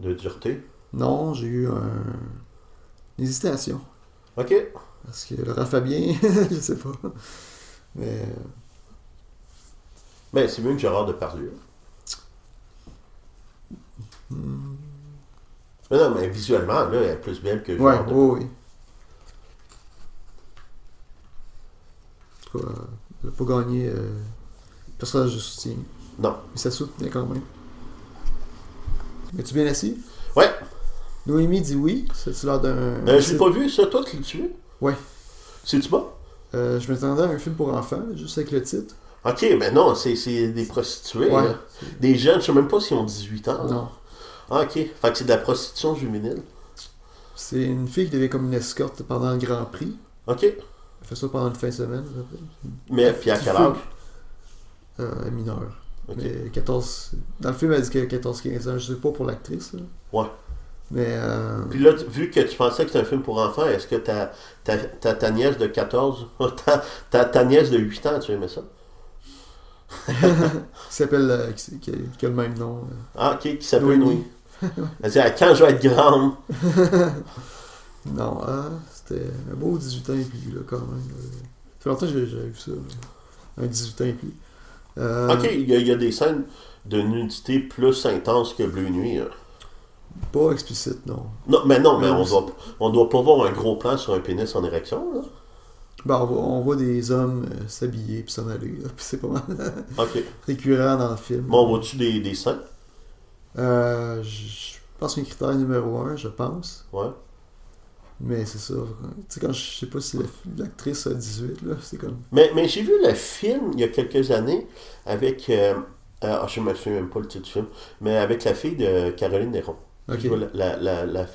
de dureté? Non, j'ai eu un. Une hésitation. OK. Parce que Laura Fabien, je sais pas. Mais. Ben, c'est mieux que Gérard Depardieu. hmm, Mais non, mais visuellement, là, elle est plus belle que Ouais, Gérard Depardieu. oui, oui. Tout cas, elle n'a pas gagné euh, personnage de soutien. Non. Mais ça soutenait quand même. Es-tu bien assis? Ouais. Noémie dit oui. C'est-tu l'air d'un. Euh, je l'ai pas vu, ça, toi, tu l'as-tu vu? Ouais. C'est-tu bon? Euh, je m'attendais à un film pour enfants, juste avec le titre. Ok, mais non, c'est c'est des prostituées. Ouais. Des jeunes, je sais même pas s'ils ont 18 ans. Non. Ah, ok. Fait que c'est de la prostitution juvénile. C'est une fille qui devait comme une escorte pendant le Grand Prix. Ok. Elle fait ça pendant une fin de semaine. Mais, puis à quel âge? Euh, mineure. Ok. Mais 14. Dans le film, elle dit qu'elle a 14-15 ans. Je sais pas pour l'actrice. Ouais. Mais. Euh... Puis là, vu que tu pensais que c'était un film pour enfants, est-ce que ta, ta, ta, ta nièce de 14, ta, ta, nièce de 8 ans, tu aimais ça? qui s'appelle. euh, qui, qui a, qui a le même nom. euh. Ah, ok, qui s'appelle. Noémie. Elle dit, Ah, quand je vais être grande? Non, ah, c'était un beau 18 ans et plus, là, quand même. euh. Ça fait longtemps que j'ai- j'avais vu ça. là. Un 18 ans et plus. Euh, Ok, il y, y a des scènes de nudité plus intenses que Bleu Nuit. hein. Pas explicite, non. Non, mais non, mais on doit, on doit pas voir un gros plan sur un pénis en érection, là. Ben, on, voit, on voit des hommes euh, s'habiller puis s'en aller. là, puis c'est pas mal Ok. récurrent dans le film. Bon, on voit-tu des, des scènes? Euh, je pense qu'un critère numéro un, je pense. Ouais. Mais c'est ça. Tu sais, quand je sais pas si la- l'actrice a 18, là, c'est comme. Mais, mais j'ai vu le film il y a quelques années avec. euh, euh, ah, je me souviens même pas le titre du film, mais avec la fille de Caroline Néron. Ok. qui joue la- la- la-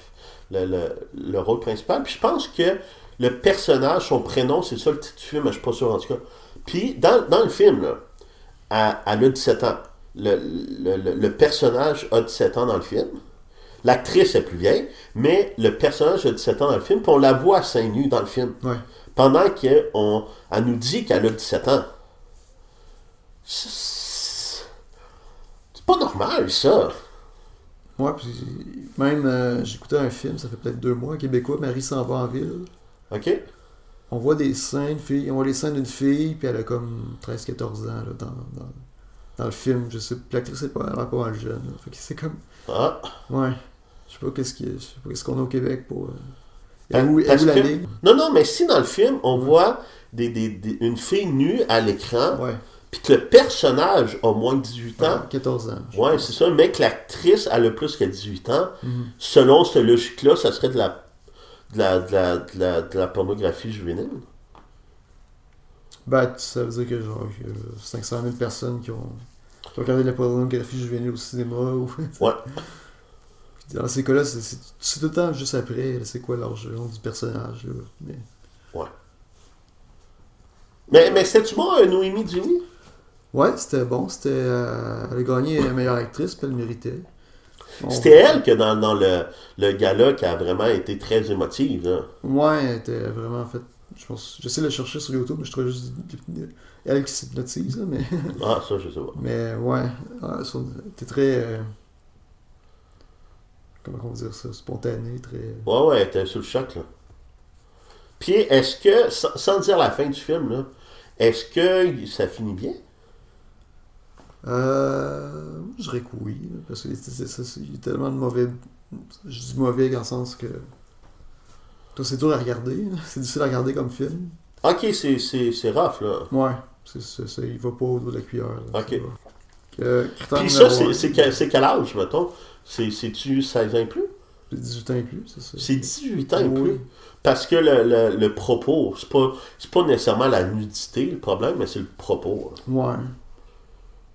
le rôle principal. Puis je pense que le personnage, son prénom, c'est ça le titre du film, mais je suis pas sûr en tout cas. Puis dans, dans le film, là, elle, elle a 17 ans. Le, le- le- le personnage a 17 ans dans le film. L'actrice est plus vieille, mais le personnage a 17 ans dans le film, puis on la voit à seins nus dans le film. Ouais. Pendant qu'elle elle nous dit qu'elle a 17 ans. C'est c'est pas normal, ça. Ouais, puis même, euh, j'écoutais un film, ça fait peut-être deux mois, québécois, Marie s'en va en ville. OK? On voit des scènes, fille, on voit les scènes d'une fille, puis elle a comme 13-14 ans là, dans, dans, dans le film. Je sais, l'actrice est pas, elle a pas mal jeune. là. Fait que c'est comme. Ah. Ouais. Je sais pas qu'est-ce a- qu'on a au Québec pour. euh, Et où, et parce où la que- Non, non, mais si dans le film, on voit des, des- des- une fille nue à l'écran, Ouais. puis que le personnage a moins de 18 ans, 14 ans. ouais, c'est ça, mais que l'actrice a plus que 18 ans, Mhm. selon cette logique-là, ça serait de la, de la, de la, de la, de la pornographie juvénile. Ben, ça veut dire que genre, a 500 000 personnes qui ont, qui ont regardé la pornographie juvénile au cinéma. Ou... Ouais. Dans ces cas-là, c'est- tout le temps juste après, c'est quoi l'âge du personnage. Là. Mais... Mais, mais c'était-tu moi, euh, Noémie Dini? Ouais, c'était bon. C'était, euh, elle a gagné la meilleure actrice, puis elle le méritait. C'était elle que dans, dans le, le gala qui a vraiment été très émotive. Là. Ouais, elle était vraiment faite. Je pense, j'essaie de le chercher sur YouTube, mais je trouve juste elle qui s'hypnotise, mais, Ah, ça, je sais pas. mais ouais, ouais son- t'es très, euh, comment on va dire ça, spontané, très, Ouais, ouais, elle était sous le choc, là. Puis, est-ce que, sans, sans dire la fin du film, là, est-ce que ça finit bien? euh, je dirais que oui, là, parce qu'il y a tellement de mauvais, je dis mauvais dans le sens que, toi c'est dur à regarder, c'est difficile à regarder comme film, Ok, c'est, c'est, c'est rough, là. ouais, il va pas au dos de la cuillère, là, Ok. Euh, Puis ça, c'est, quel, c'est quel âge, mettons? C'est, c'est-tu 16 ans et plus? c'est 18 ans et plus, c'est ça. C'est 18 ans et Oui. plus. Parce que le, le, le propos, c'est pas, c'est pas nécessairement la nudité le problème, mais c'est le propos. là. Ouais.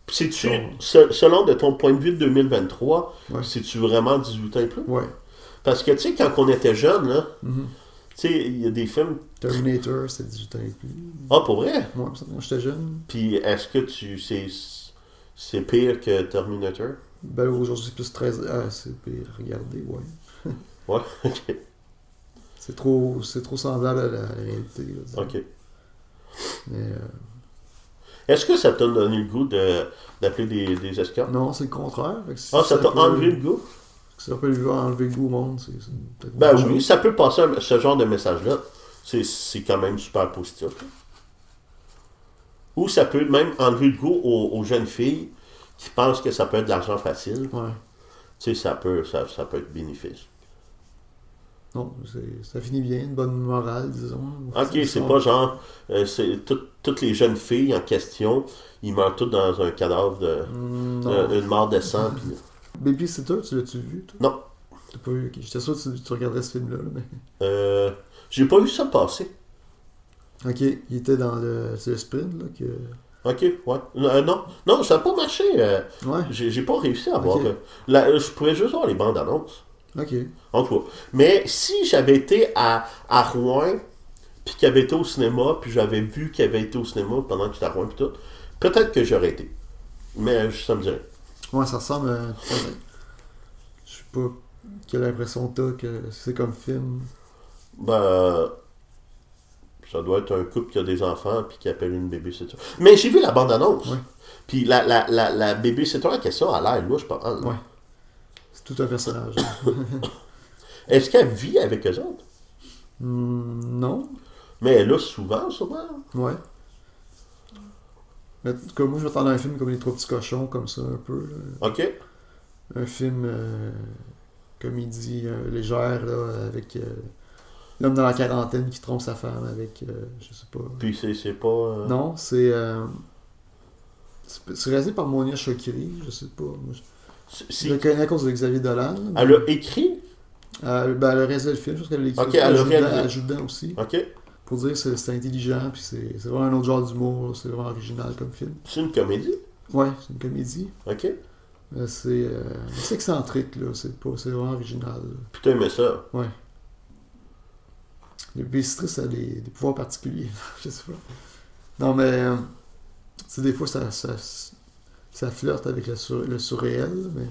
C'est-tu, se- selon de ton point de vue de 2023, Ouais. c'est-tu vraiment 18 ans et plus? Ouais. Parce que, tu sais, quand on était jeune, là, Mhm. tu sais, il y a des films... Terminator, c'était 18 ans et plus. Ah, pour vrai? Moi, ça, quand j'étais jeune. Puis est-ce que tu c'est c'est pire que Terminator? Ben aujourd'hui, c'est plus 13 Ah, c'est. Regardez, ouais. Ouais, ok. C'est trop, c'est trop semblable à la réalité. là, ok. Mais euh, Est-ce que ça t'a donné le goût de d'appeler des, des escortes non, c'est le contraire. Si Ah, ça t'a enlevé le goût? Ça peut lui enlever le goût au monde, peut-être Ben oui, chose. ça peut passer un- ce genre de message-là. C'est c'est quand même super positif. Ou ça peut même enlever le goût aux, aux jeunes filles qui pensent que ça peut être de l'argent facile. Ouais. Tu sais, ça peut, ça, ça peut être bénéfice. Non, ça finit bien, une bonne morale, disons. Ok, c'est pas genre, euh, c'est tout- toutes les jeunes filles en question, ils meurent toutes dans un cadavre de, Mm, euh, une mort de sang. puis- Babysitter, tu l'as-tu vu, toi? Non. T'as pas vu, ok. J'étais sûr que tu, tu regarderais ce film-là, là, mais. Euh, j'ai pas vu ça passer. Ok, il était dans le, c'est le sprint, là, que. Ok, ouais. Euh, non, non, ça n'a pas marché. euh, Ouais, j'ai, pas réussi à voir. Euh, je pouvais juste voir les bandes annonces. ok. En tout cas. Mais si j'avais été à, à Rouen, puis qu'il avait été au cinéma, puis j'avais vu qu'il avait été au cinéma pendant que j'étais à Rouen, puis tout, peut-être que j'aurais été. Mais ça me dirait. Ouais, ça ressemble à. Je sais pas quelle impression t'as que c'est comme film. Ben, ça doit être un couple qui a des enfants puis qui appelle une babysitter. Mais j'ai vu la bande-annonce. Ouais. Puis la, la, la, la babysitter en question a l'air louche, pas mal. Ouais. C'est tout un personnage. Est-ce qu'elle vit avec eux autres? Hmm, non. Mais elle a souvent, souvent. Ouais. Mais cas, moi, je m'attendais à un film comme Les Trois Petits Cochons, comme ça, un peu. là. OK. Un film euh, comédie euh, légère, là, avec euh, l'homme dans la quarantaine qui trompe sa femme avec, euh, je sais pas. Puis c'est, c'est pas... euh, Non, c'est. euh, c'est c'est réalisé par Monia Chokri, je sais pas. Moi, je, le connais à cause de Xavier Dolan. Elle a écrit? Euh, ben, elle a réalisé le film, je pense qu'elle l'a écrit. Ok, elle joue dedans- réalisé. elle joue dedans aussi. OK. Pour dire que c'est c'est intelligent, puis c'est c'est vraiment un autre genre d'humour, c'est vraiment original comme film. C'est une comédie? Ouais, c'est une comédie. OK. mais C'est c'est excentrique, là. C'est vraiment original. là. T'as aimé ça? Ouais. Le Bécitrice a des, des pouvoirs particuliers. je sais pas. Non, mais. euh, tu sais, des fois, ça, ça, ça flirte avec le, sur- le surréel, mais.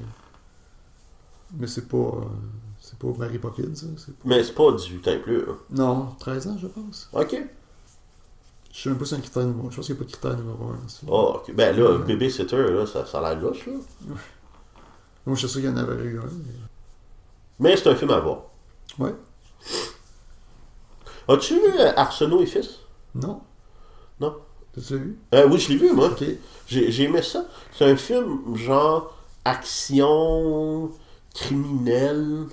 Mais c'est pas. euh, c'est pas Mary Poppins, ça. c'est pas- Mais c'est pas 18 ans et plus. hein. Non, 13 ans, je pense. OK. Je sais même pas si c'est un critère numéro Je pense qu'il n'y a pas de critère numéro 1. Oh, OK. Ben là, Ouais. babysitter, là, ça, ça a l'air louche, là. Moi, je suis sûr qu'il y en avait eu un. mais- Mais c'est un film à voir. Ouais. As-tu vu euh, Arsenault et Fils? Non. Non. T'as-tu vu? Euh, oui, je l'ai vu, moi. Ok. J'ai aimé ça. C'est un film genre action criminelle.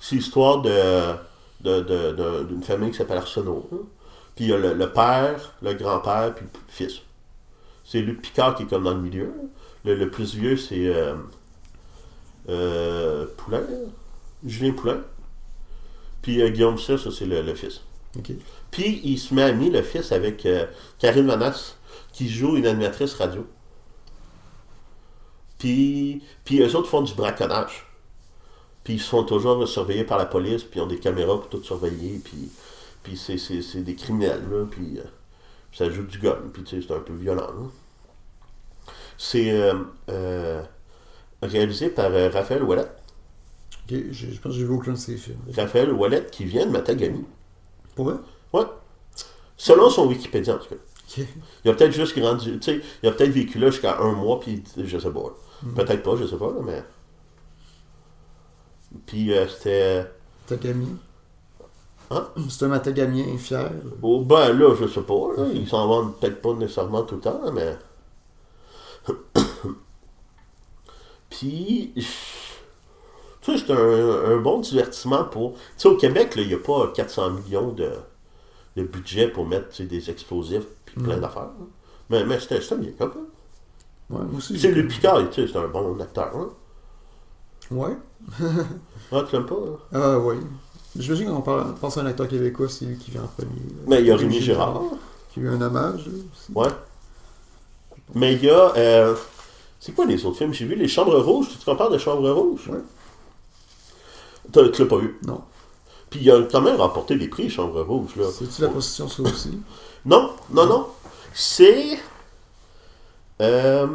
C'est l'histoire de de- de- de- d'une famille qui s'appelle Arsenault. hein. Puis il y a le, le père, le grand-père, puis le fils. C'est Luc Picard qui est comme dans le milieu. Le, le plus vieux, c'est euh, euh, Poulain. Julien Poulain. Puis euh, Guillaume Cyr, ça c'est le, le fils. Puis il se met ami, le fils, avec euh, Karine Manas, qui joue une animatrice radio. Puis, puis eux autres font du braconnage. Puis ils se font toujours surveiller par la police, puis ils ont des caméras pour tout surveiller, puis, puis c'est, c'est, c'est des criminels, là, puis euh, ça joue du gun, puis tu sais, c'est un peu violent. C'est réalisé par Raphaël Ouellet. Je pense que j'ai vu aucun de ces films. Raphaël Ouellet qui vient de Matagami. Pour vrai? Ouais. Selon son Wikipédia, en tout cas. Il a peut-être juste grandi, tu sais, il a peut-être vécu là jusqu'à un mois, puis je sais pas. là. Peut-être pas, je sais pas, là, mais. Puis euh, c'était. Matagami. Hein? C'est un Matagamien fier. Oh, ben là, je sais pas, là, ils s'en vendent peut-être pas nécessairement tout le temps, mais. Puis. Tu sais, c'est un, un bon divertissement pour. Tu sais, au Québec, il n'y a pas 400 millions de, de budget pour mettre sais, des explosifs puis plein Mm. d'affaires. là. Mais, mais c'était bien, comme ça. Ouais, moi aussi. Sais, j'ai- le Picard, tu sais, c'est un bon acteur. Hein? Ouais. Ah, tu l'aimes pas? hein? Ah, ouais. J'imagine qu'on parle- pense à un acteur québécois, c'est lui qui vient en premier. Mais il y a Rémi Gérard. Qui a eu un hommage, là, aussi. Ouais. Mais il y a. euh, c'est quoi les autres films? J'ai vu Les Chambres Rouges. Tu te compares de Chambres Rouges? Ouais. T'as- Tu l'as pas vu? Non. Puis il a quand même remporté des prix, Chambres Rouges. Là. C'est-tu la position, ça aussi? Non, non, non. C'est. euh,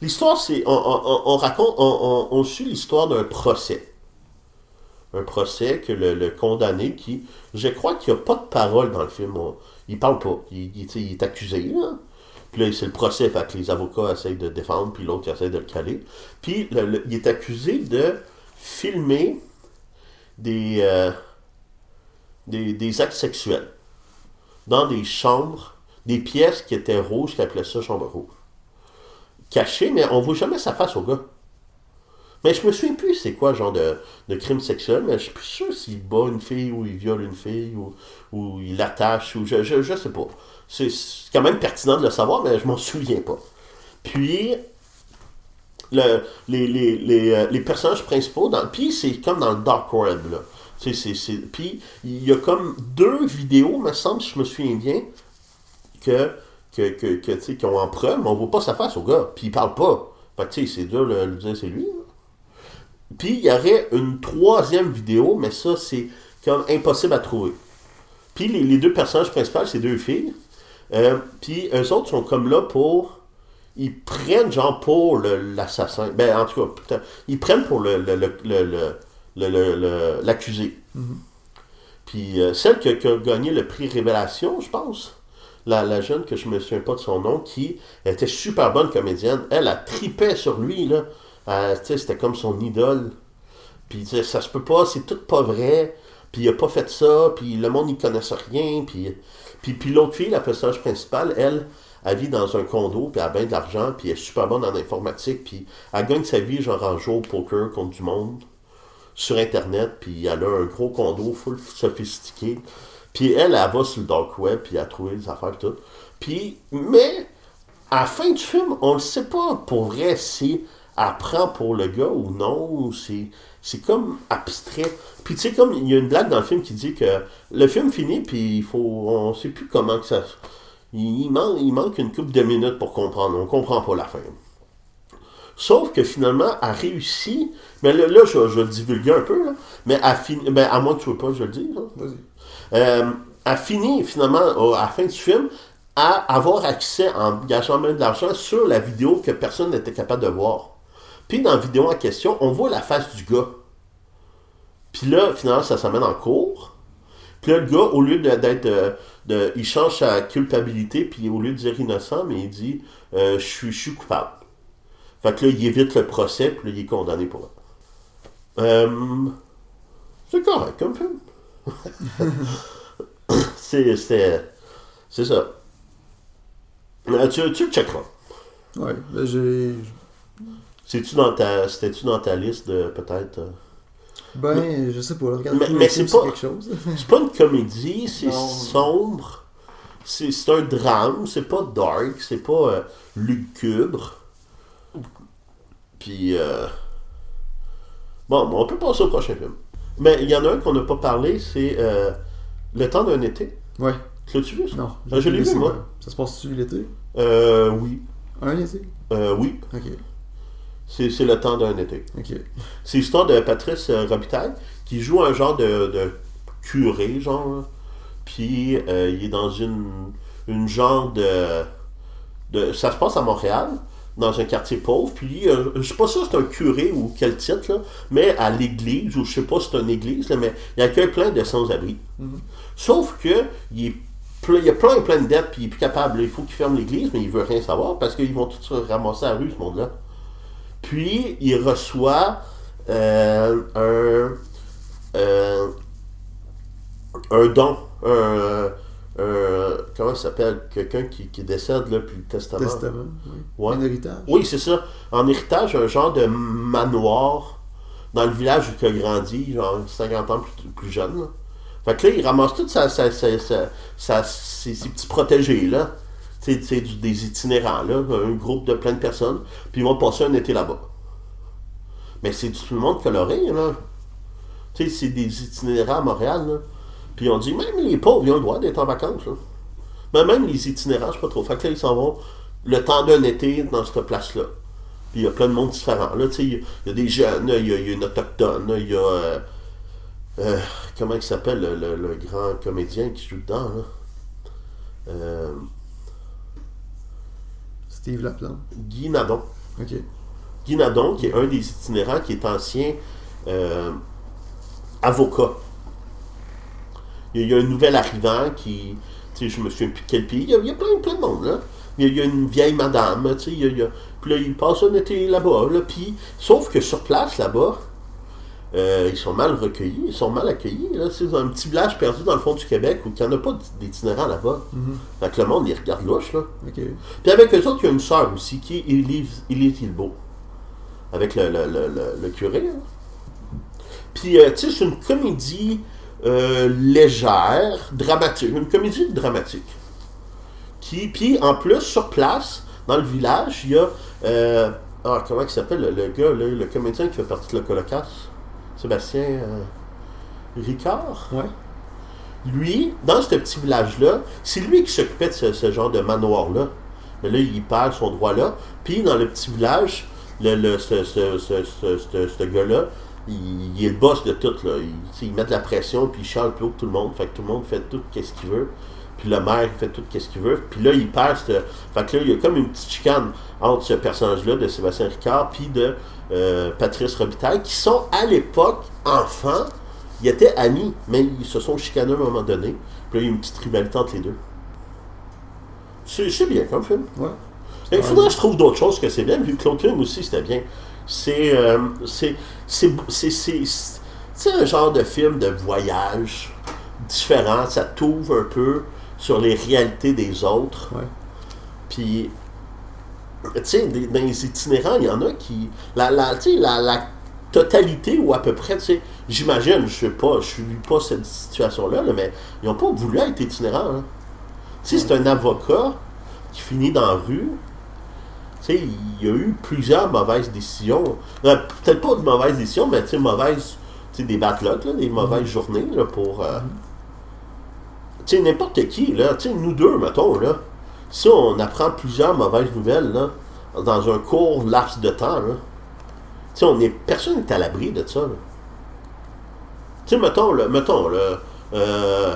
L'histoire, c'est. On, on- on- on raconte. On, on- on suit l'histoire d'un procès. Un procès que le, le condamné qui. Je crois qu'il n'y a pas de parole dans le film. On- il parle pas. Il, il- est accusé, là. Puis là, c'est le procès, fait que les avocats essayent de défendre, puis l'autre essaie de le caler. Puis le- le- il est accusé de filmer des, euh, des, actes sexuels dans des chambres, des pièces qui étaient rouges, qui appelaient ça chambre rouge. Cachées, mais on voit jamais sa face au gars. Mais je me souviens plus c'est quoi genre de, crime sexuel, mais je suis plus sûr s'il bat une fille ou il viole une fille ou, ou il l'attache ou je, je, je sais pas. C'est quand même pertinent de le savoir, mais je m'en souviens pas. Puis le- les, les, les, euh, les personnages principaux, dans, puis c'est comme dans le Dark Web, là. C'est- c'est- Puis il y a comme deux vidéos, me semble, si je me souviens bien, que, que, que, que, qui ont en preuve, mais on voit pas sa face au gars, puis il parle pas. Fait que c'est dur de lui dire c'est lui. Puis il y aurait une troisième vidéo, mais ça, c'est comme impossible à trouver. Puis les, les deux personnages principaux, c'est deux filles. Euh, puis eux autres sont comme là pour. Ils prennent genre pour l'assassin. Ben, en tout cas, putain, ils prennent pour le, le, le, le, le- le- le- le- l'accusé. Puis euh, celle qui a, qui a gagné le prix Révélation, je pense, la, la jeune que je me souviens pas de son nom, qui était super bonne comédienne, elle, a tripait sur lui, là. Euh, c'était comme son idole. Puis ça se peut pas, c'est tout pas vrai. Puis il a pas fait ça, puis le monde n'y connaissait rien. Puis, puis, puis l'autre fille, la personnage principale, elle, elle vit dans un condo, puis elle a bien de l'argent, puis elle est super bonne en informatique, puis elle gagne sa vie genre en jeu au poker contre du monde sur Internet, puis elle a un gros condo full sophistiqué. Puis elle, elle va sur le dark web, puis elle a trouvé des affaires et tout. Puis, mais, à la fin du film, on ne sait pas pour vrai si elle prend pour le gars ou non, c'est, c'est comme abstrait. Puis tu sais, comme il y a une blague dans le film qui dit que le film finit, puis il faut, on sait plus comment que ça... Il, manque, il manque une couple de minutes pour comprendre, on comprend pas la fin. Sauf que finalement, elle réussit. Mais là, là, je, je vais le divulguer un peu, là, mais elle finit, ben, à moins que tu veux pas, je le dis. là. Vas-y. Euh, elle finit finalement, à la fin du film, à avoir accès en gageant même de l'argent sur la vidéo que personne n'était capable de voir. Puis dans la vidéo en question, on voit la face du gars. Puis là, finalement, ça s'amène en cours. Puis là, le gars, au lieu d'être. De, il change sa culpabilité, puis au lieu de dire innocent, mais il dit euh, je suis je suis coupable. Fait que là, il évite le procès, puis là, il est condamné pour ça. Euh, c'est correct comme film. c'est, c'est, c'est ça. Euh, tu, tu le checkeras. Ouais, ben j'ai. C'est-tu dans ta, c'était-tu dans ta liste de peut-être. Ben, je sais pas, regarde Mais- mais c'est pas- quelque chose. C'est pas une comédie, c'est sombre. c'est c'est un drame, c'est pas dark, c'est pas euh, lugubre. Puis, euh, bon, bon, on peut passer au prochain film. Mais il y en a un qu'on n'a pas parlé, c'est euh, Le temps d'un été. Ouais. Tu L'as-tu vu, ça? Non. Ah, je l'ai vu, c'est moi. Ça se passe-tu l'été? Euh, oui. Un été? Euh, oui, Ok. C'est c'est Le temps d'un été. C'est l'histoire de Patrice euh, Robitaille qui joue un genre de, de curé, genre. Puis euh, il est dans une, une genre de, de. Ça se passe à Montréal, dans un quartier pauvre. Puis euh, je sais pas si c'est un curé ou quel titre, là, mais à l'église, ou je sais pas si c'est une église, là, mais il accueille plein de sans-abri. Sauf que il est il y a plein plein de dettes, puis il est plus capable. Il faut qu'il ferme l'église, mais il veut rien savoir parce qu'ils vont tous se ramasser à la rue, ce monde-là. Puis, il reçoit euh, un, euh, un don. Un, un- comment ça s'appelle? Quelqu'un qui, qui décède, là, puis le testament. Testament. Oui. Ouais. Un héritage. Oui, c'est ça. En héritage, un genre de manoir dans le village où il a grandi, genre 50 ans plus, plus jeune. là. Fait que là, il ramasse tout sa, sa- sa- sa- sa- ses, ses petits protégés, là. Du- des itinérants, là. Un groupe de plein de personnes. Puis ils vont passer un été là-bas. Mais c'est tout le monde coloré, là. Tu sais, c'est des itinérants à Montréal, là. Puis on dit, même les pauvres, ils ont le droit d'être en vacances, là. Mais même les itinérants, je sais pas trop. Fait que là, ils s'en vont le temps d'un été dans cette place-là. Puis il y a plein de monde différent. Là, tu sais, il y a- des jeunes, il y a, une autochtone, il y a. euh, euh, comment il s'appelle le, grand comédien qui joue dedans, là Euh, Steve Laplante. Guy Nadon. Ok. Guy Nadon, qui est un des itinérants, qui est ancien euh, avocat. Il y, a, un nouvel arrivant qui, tu sais, je me souviens plus de quel pays, il y a, il y a plein, plein de monde, là. Il y a, il y a une vieille madame, tu sais, il y a, il y a- puis là, il passe un été là-bas, là, puis, sauf que sur place, là-bas, euh, ils sont mal recueillis, ils sont mal accueillis, c'est un petit village perdu dans le fond du Québec où il n'y en a pas d'itinérants là-bas. Fait que le monde, il regarde louche, là. Puis avec eux autres, il y a une sœur aussi, qui est Élise, Hilbeau. Avec le, le, le, curé. hein. Puis, euh, tu sais, c'est une comédie euh, légère, dramatique. Une comédie dramatique. Qui, puis, en plus, sur place, dans le village, il y a. euh, ah, comment il s'appelle le, le gars, là, le comédien qui fait partie de la colocasse? Sébastien euh, Ricard? Ouais. lui, dans ce petit village-là, c'est lui qui s'occupait de ce, ce genre de manoir-là. Mais là, il perd son droit-là. Puis, dans le petit village, le, le- ce, ce- ce- ce- ce- ce gars-là, il, il est le boss de tout. Là. Il met de la pression, puis il chante plus haut que tout le monde. Fait que tout le monde fait tout ce qu'il veut. Puis le maire fait tout ce qu'il veut. Puis là, il perd cette... Fait que là, il y a comme une petite chicane entre ce personnage-là de Sébastien Ricard puis de euh, Patrice Robitaille, qui sont, à l'époque, enfants. Ils étaient amis, mais ils se sont chicanés à un moment donné. Puis là, il y a une petite rivalité entre les deux. C'est bien comme film. Ouais. Il faudrait que je trouve d'autres choses que c'est bien, vu que Claude Film aussi, c'était bien. C'est. euh, c'est. C'est. C'est. c'est- c'est un genre de film de voyage différent. Ça t'ouvre un peu sur les réalités des autres. Ouais. Puis. Tu sais, dans les itinérants, il y en a qui. La, la, tu sais, la, la totalité, ou à peu près, tu sais, j'imagine, je sais pas, je suis pas cette situation-là, là, mais ils n'ont pas voulu être itinérants. hein. Tu sais, c'est un avocat qui finit dans la rue. Tu sais, il y a eu plusieurs mauvaises décisions. Euh, Peut-être pas de mauvaises décisions, mais tu sais, mauvaises. Tu sais, des là, des mauvaises journées là, pour. euh, Tu sais, n'importe qui, là. Tu sais, nous deux, mettons, là. Si on apprend plusieurs mauvaises nouvelles, là, dans un court laps de temps, là. Tu sais, on est, personne n'est à l'abri de ça, là. Tu sais, mettons, mettons, là, euh,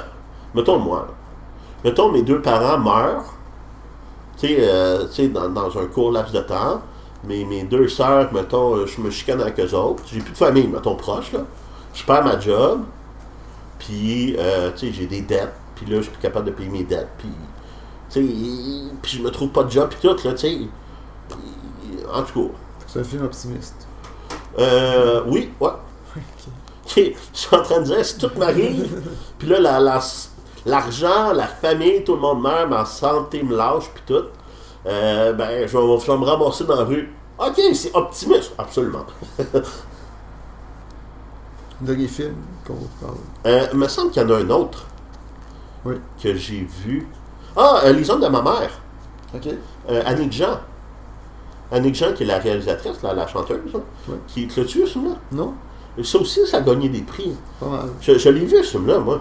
mettons moi. Mettons, mes deux parents meurent, tu sais, euh, tu sais, dans, dans un court laps de temps. Mes, mes deux sœurs, mettons, euh, je me chicane avec eux autres. J'ai plus de famille, mettons, proche, là. Je perds ma job. Puis, euh, tu sais, j'ai des dettes. Puis là, je suis plus capable de payer mes dettes. Puis, tu sais, puis je me trouve pas de job, puis tout, là, tu sais. En tout cas. C'est un film optimiste. Euh, oui, ouais. Ok, Je suis en train de dire, si tout m'arrive, puis là, la- la- l'argent, la, famille, tout le monde meurt, ma santé me lâche, puis tout, euh, ben, je vais, je vais me ramasser dans la rue. Ok, c'est optimiste, absolument. Dernier film qu'on vous parle. Euh, il me semble qu'il y en a un autre Oui. que j'ai vu. Ah, euh, Les hommes de ma mère. Ok. Euh, Annick Jean. Annick Jean, qui est la réalisatrice, là, la chanteuse, là, Ouais. qui l'a-tu, ce film-là? Non? Ça aussi, ça a gagné des prix. Je, je l'ai vu, ce film-là, moi.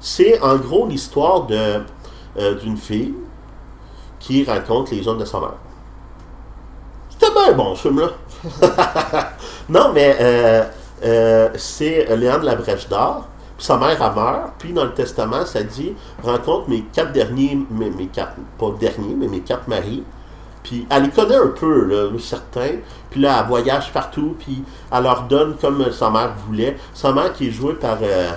C'est en gros l'histoire de, euh, d'une fille qui raconte les hommes de sa mère. C'était bien bon, ce film-là. non, mais euh, euh, c'est Léandre la Brèche d'Or. Puis sa mère, elle meurt. Puis dans le testament, ça dit rencontre mes quatre derniers, mes, mes quatre, pas derniers, mais mes quatre maris. Puis elle les connaît un peu, là, certains. Puis là, elle voyage partout. Puis elle leur donne comme sa mère voulait. Sa mère qui est jouée par. Euh,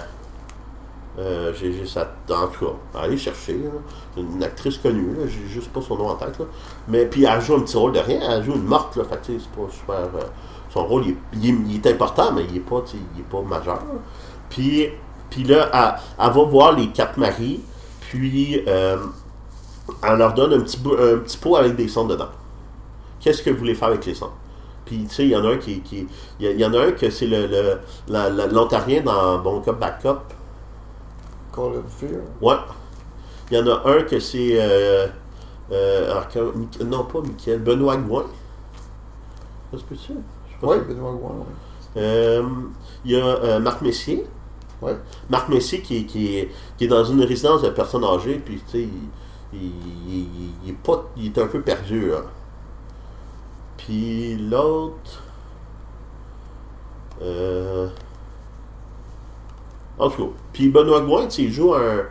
euh, j'ai sa. En tout cas, allez chercher. là. Une actrice connue, là, j'ai juste pas son nom en tête. Là. Mais puis elle joue un petit rôle de rien. Elle joue une morte, là. Fait que, c'est pas super. euh, son rôle, il est, il est- important, mais il est pas, il est pas majeur. Puis, puis là, elle, elle va voir les quatre maris. Puis, euh, elle leur donne un petit, un petit pot avec des cendres dedans. Qu'est-ce que vous voulez faire avec les cendres? Puis, tu sais, il y en a un qui. qui il y, en a un que c'est le, l'Ontarien dans Bon Cop, Bad Cop. Call of Fear? Ouais. Il y en a un que c'est. Euh, euh, non, pas Michael, Benoît Gouin. Ça se peut-tu? Oui, Benoît Gouin, oui. Euh, Il y a Marc Messier. Marc Messier qui, est- dans une résidence de personnes âgées, puis tu sais, il, est il est un peu perdu. Puis l'autre. Euh, en tout cas. Puis Benoît Gouin, il joue un,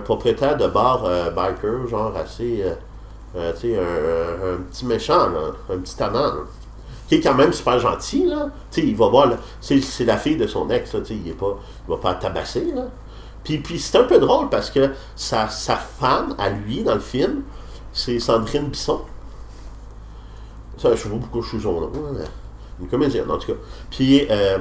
propriétaire de bar euh, biker, genre assez. euh, euh, tu sais, un, petit méchant, là, un petit là, Qui est quand même super gentil, là. Tu sais, il va voir, là, c'est, la fille de son ex, là, tu sais, il est pas, il va pas tabasser, là. Puis, puis c'est un peu drôle parce que sa, sa femme, à lui, dans le film, c'est Sandrine Bisson. Ça, je sais pas pourquoi je suis son nom, mais une comédienne, en tout cas. Puis, euh,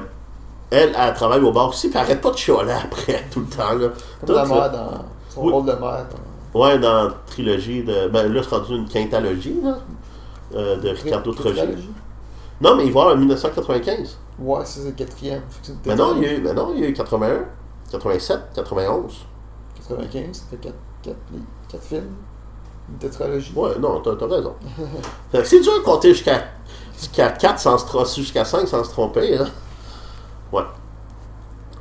elle, elle travaille au bar aussi, puis elle arrête pas de chialer après, tout le temps, là. Comme Tout, la là. mère dans son Oui. rôle de mère. dans- Ouais, dans la trilogie de. Ben là, c'est rendu une quintalogie, là, euh, de Ricardo Trogi. Non, mais il va y avoir en 1995. Ouais, c'est le quatrième. Mais non, il y a eu, mais non, il y a eu 81, 87, 91. 95, ça fait 4, films. Une tétralogie. Ouais, non, t'as t'as raison. C'est dur de compter jusqu'à jusqu'à 4 sans se tromper, jusqu'à 5 sans se tromper. Hein? Ouais.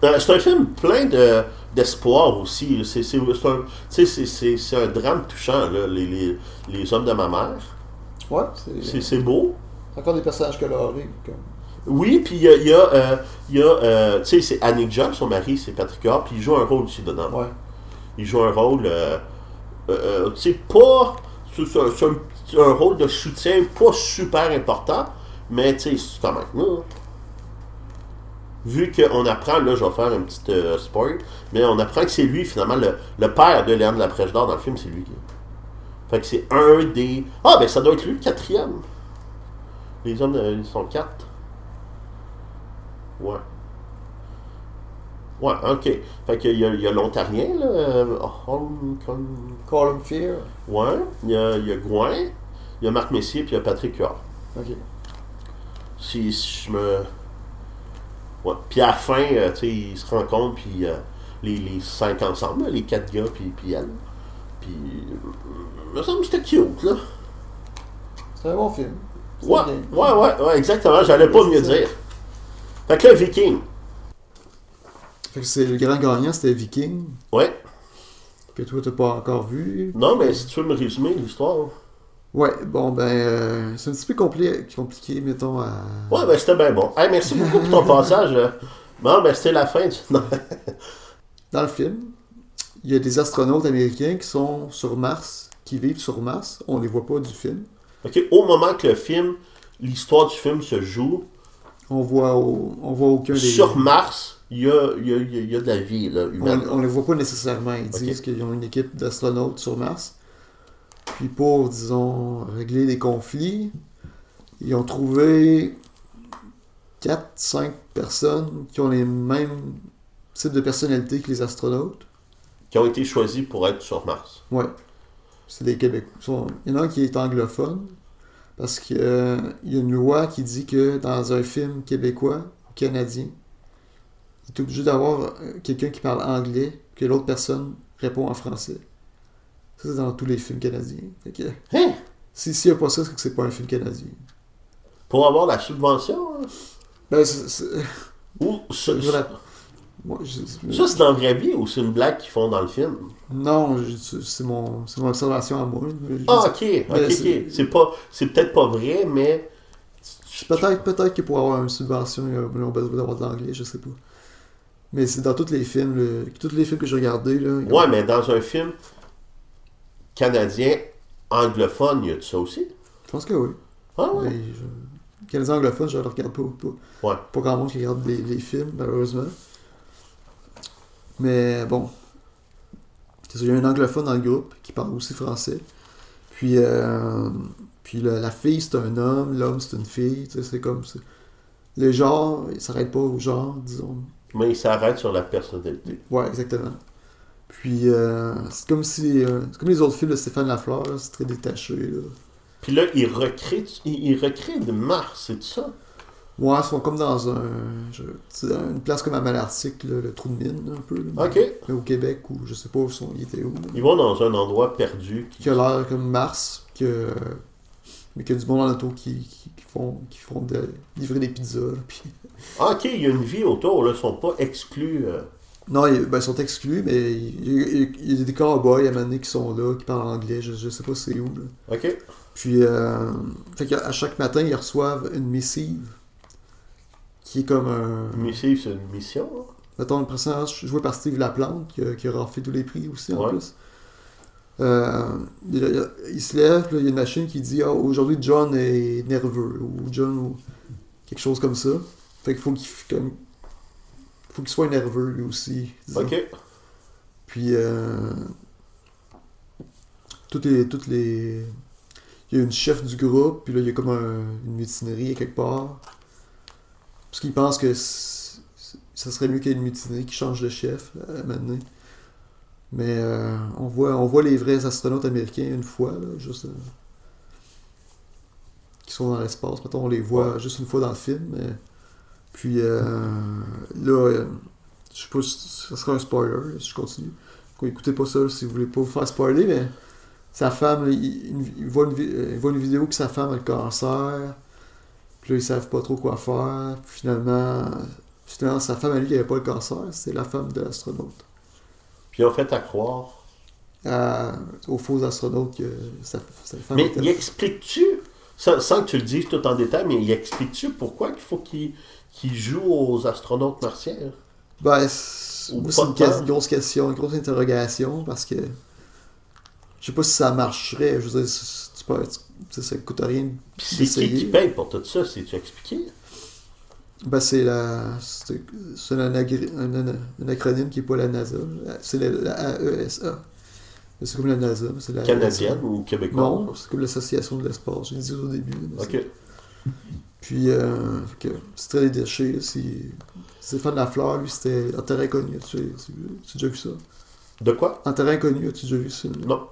Euh, c'est un film plein de, d'espoir aussi. C'est, un, un drame touchant, là, les, les, les hommes de ma mère. Ouais, c'est beau. Encore des personnages colorés. Comme... Oui, puis il y a, y a, euh, il y a euh, tu sais, c'est Annick John, son mari, c'est Patrick Huard, puis il joue un rôle aussi dedans. Ouais. Il joue un rôle, euh, tu sais, pas. C'est un, rôle de soutien pas super important, mais tu sais, c'est quand même. là. Vu qu'on apprend, là, je vais faire un petit spoil, mais on apprend que c'est lui, finalement, le, le père de Léandre Laprèche d'Or dans le film, c'est lui qui. Fait que c'est un des. Ah, ben ça doit être lui, le quatrième. Les hommes, euh, ils sont quatre. Ouais. Ouais, ok. Fait qu'il y a, il y a l'Ontarien, là. euh, Holm- of Fear. Ouais. Il y a, il y a Gouin, il y a Marc Messier, puis il y a Patrick Huard. Ok. Si, si je me. Ouais. Puis à la fin, euh, tu sais, ils se rencontrent, puis euh, les, les cinq ensemble, là, les quatre gars, puis, puis elle. Puis. euh, me semble que c'était cute, là. C'est un bon film. Ouais, ouais, ouais, ouais, exactement. J'allais pas mieux dire. Fait que là, Viking. Fait que c'est le grand gagnant, c'était Viking. Ouais. Que toi, t'as pas encore vu. Non, mais si tu veux me résumer l'histoire. Ouais, bon, ben, euh, c'est un petit peu compli- compliqué, mettons, à. Ouais, ben c'était bien bon. Hey, merci beaucoup pour ton passage. Bon, ben c'était la fin du. Dans le film, il y a des astronautes américains qui sont sur Mars, qui vivent sur Mars. On les voit pas du film. Au moment que le film, l'histoire du film se joue, On voit, au- on voit aucun des. sur Mars, il y a, il y, a, il y a- de la vie là, humaine. on les voit pas nécessairement. Ils disent qu'ils ont une équipe d'astronautes sur Mars. Puis pour, disons, régler les conflits, ils ont trouvé 4-5 personnes qui ont les mêmes types de personnalités que les astronautes. Qui ont été choisis pour être sur Mars. Ouais. C'est des Québécois. Il y en a un qui est anglophone. Parce qu'il y a une loi qui dit que dans un film québécois ou canadien, il est obligé d'avoir euh, quelqu'un qui parle anglais, que l'autre personne répond en français. Ça, c'est dans tous les films canadiens. Fait que, Hein? si s'il n'y a pas ça, c'est que c'est pas un film canadien. Pour avoir la subvention, hein? Ben, c'est... Ou ça, Ça, c'est dans la vraie vie ou c'est une blague qu'ils font dans le film? Non, c'est mon, mon observation à moi. Je- Ah, ok, ok, ok. c'est- pas, peut-être pas vrai, mais. Peut-être peut-être que pour avoir une subvention, ils ont besoin d'avoir de l'anglais, je sais pas. Mais c'est dans tous les films, tous les films que j'ai regardés, là. ont- Ouais, mais dans un film canadien anglophone, y a de ça aussi? Je pense que oui. Ah ouais? Je... Canadiens anglophones, je ne regarde pas. Pas, Ouais. pas grand monde qui regarde les, les films, malheureusement. Mais bon. Il y a un anglophone dans le groupe qui parle aussi français. Puis, euh, puis la, la fille, c'est un homme, l'homme, c'est une fille. tu sais, C'est comme. Le genre, il s'arrête pas au genre, disons. Mais il s'arrête sur la personnalité. Ouais, exactement. Puis, euh, c'est comme si. euh, c'est comme les autres films de Stéphane Lafleur, c'est très détaché. Là. Puis là, il recrée, il, il recrée de Mars, c'est ça? Ouais, ils sont comme dans un. je- une place comme à Malartic, là, le trou de mine, un peu. là. Ok. Au Québec, ou je sais pas où ils sont, ils étaient où. Ils vont dans un endroit perdu. Qui... Qui a l'air comme Mars, que. Mais qu'il y a du monde en auto qui, qui, qui font, qui font de, livrer des pizzas. puis... Ah, ok, il y a une vie autour, là, ils sont pas exclus. euh. Non, ils, ben, ils sont exclus, mais il y, a- il y a des cowboys à donné qui sont là, qui parlent anglais, je, je sais pas c'est où. Là. Ok. Puis, euh, fait à chaque matin, ils reçoivent une missive qui est comme un. Missive, c'est une mission. hein? Mettons le personnage joué par Steve Laplante, qui a, qui a tous les prix aussi en Ouais. plus. Euh, il, se lève, là, il y a une machine qui dit Ah, aujourd'hui John est nerveux, ou John, ou quelque chose comme ça. Fait qu'il faut qu'il comme, faut qu'il soit nerveux lui aussi. disons. Ok. Puis, euh, toutes les, toutes les. Il y a une chef du groupe, puis là, il y a comme un- une mutinerie quelque part. Parce qu'ils pensent que ça serait mieux qu'il y ait une mutinerie qui change de chef à un moment donné. Mais euh, on, voit, on voit les vrais astronautes américains une fois, là, juste. euh, qui sont dans l'espace. Mettons, on les voit juste une fois dans le film. mais- Puis euh, là, euh, je sais pas si ça sera un spoiler, si je continue. Quoi, écoutez pas ça si vous voulez pas vous faire spoiler, mais sa femme, il, voit une, euh, il voit une vidéo que sa femme a le cancer. Puis là, ils savent pas trop quoi faire. Puis finalement, finalement, sa femme à lui qui avait pas le cancer, c'est la femme de l'astronaute. Puis ils ont fait à croire. À- aux faux astronautes que sa, sa femme Mais était- il explique-tu, sans, sans que tu le dises tout en détail, mais il explique-tu pourquoi il faut qu'il joue aux astronautes martiens? Ben, c'est une, grosse question, une grosse interrogation parce que je sais pas si ça marcherait. Je veux dire, c'est- sais, ça coûte rien. C'est qui qui paye pour tout ça, c'est-tu expliqué? Ben, c'est la. C'est un, un acronyme qui est pas la NASA. C'est la, la AESA. Mais C'est comme la NASA. c'est la Canadienne ou québécoise? Non, c'est comme l'Association de l'espace. Je l'ai dit au début. Ok. Puis, euh, c'est très détaché. Si Stéphane Lafleur, lui, c'était en terrain inconnu. Tu tu- tu as déjà vu ça? De quoi? En terrain inconnu, as-tu déjà vu ça? Non.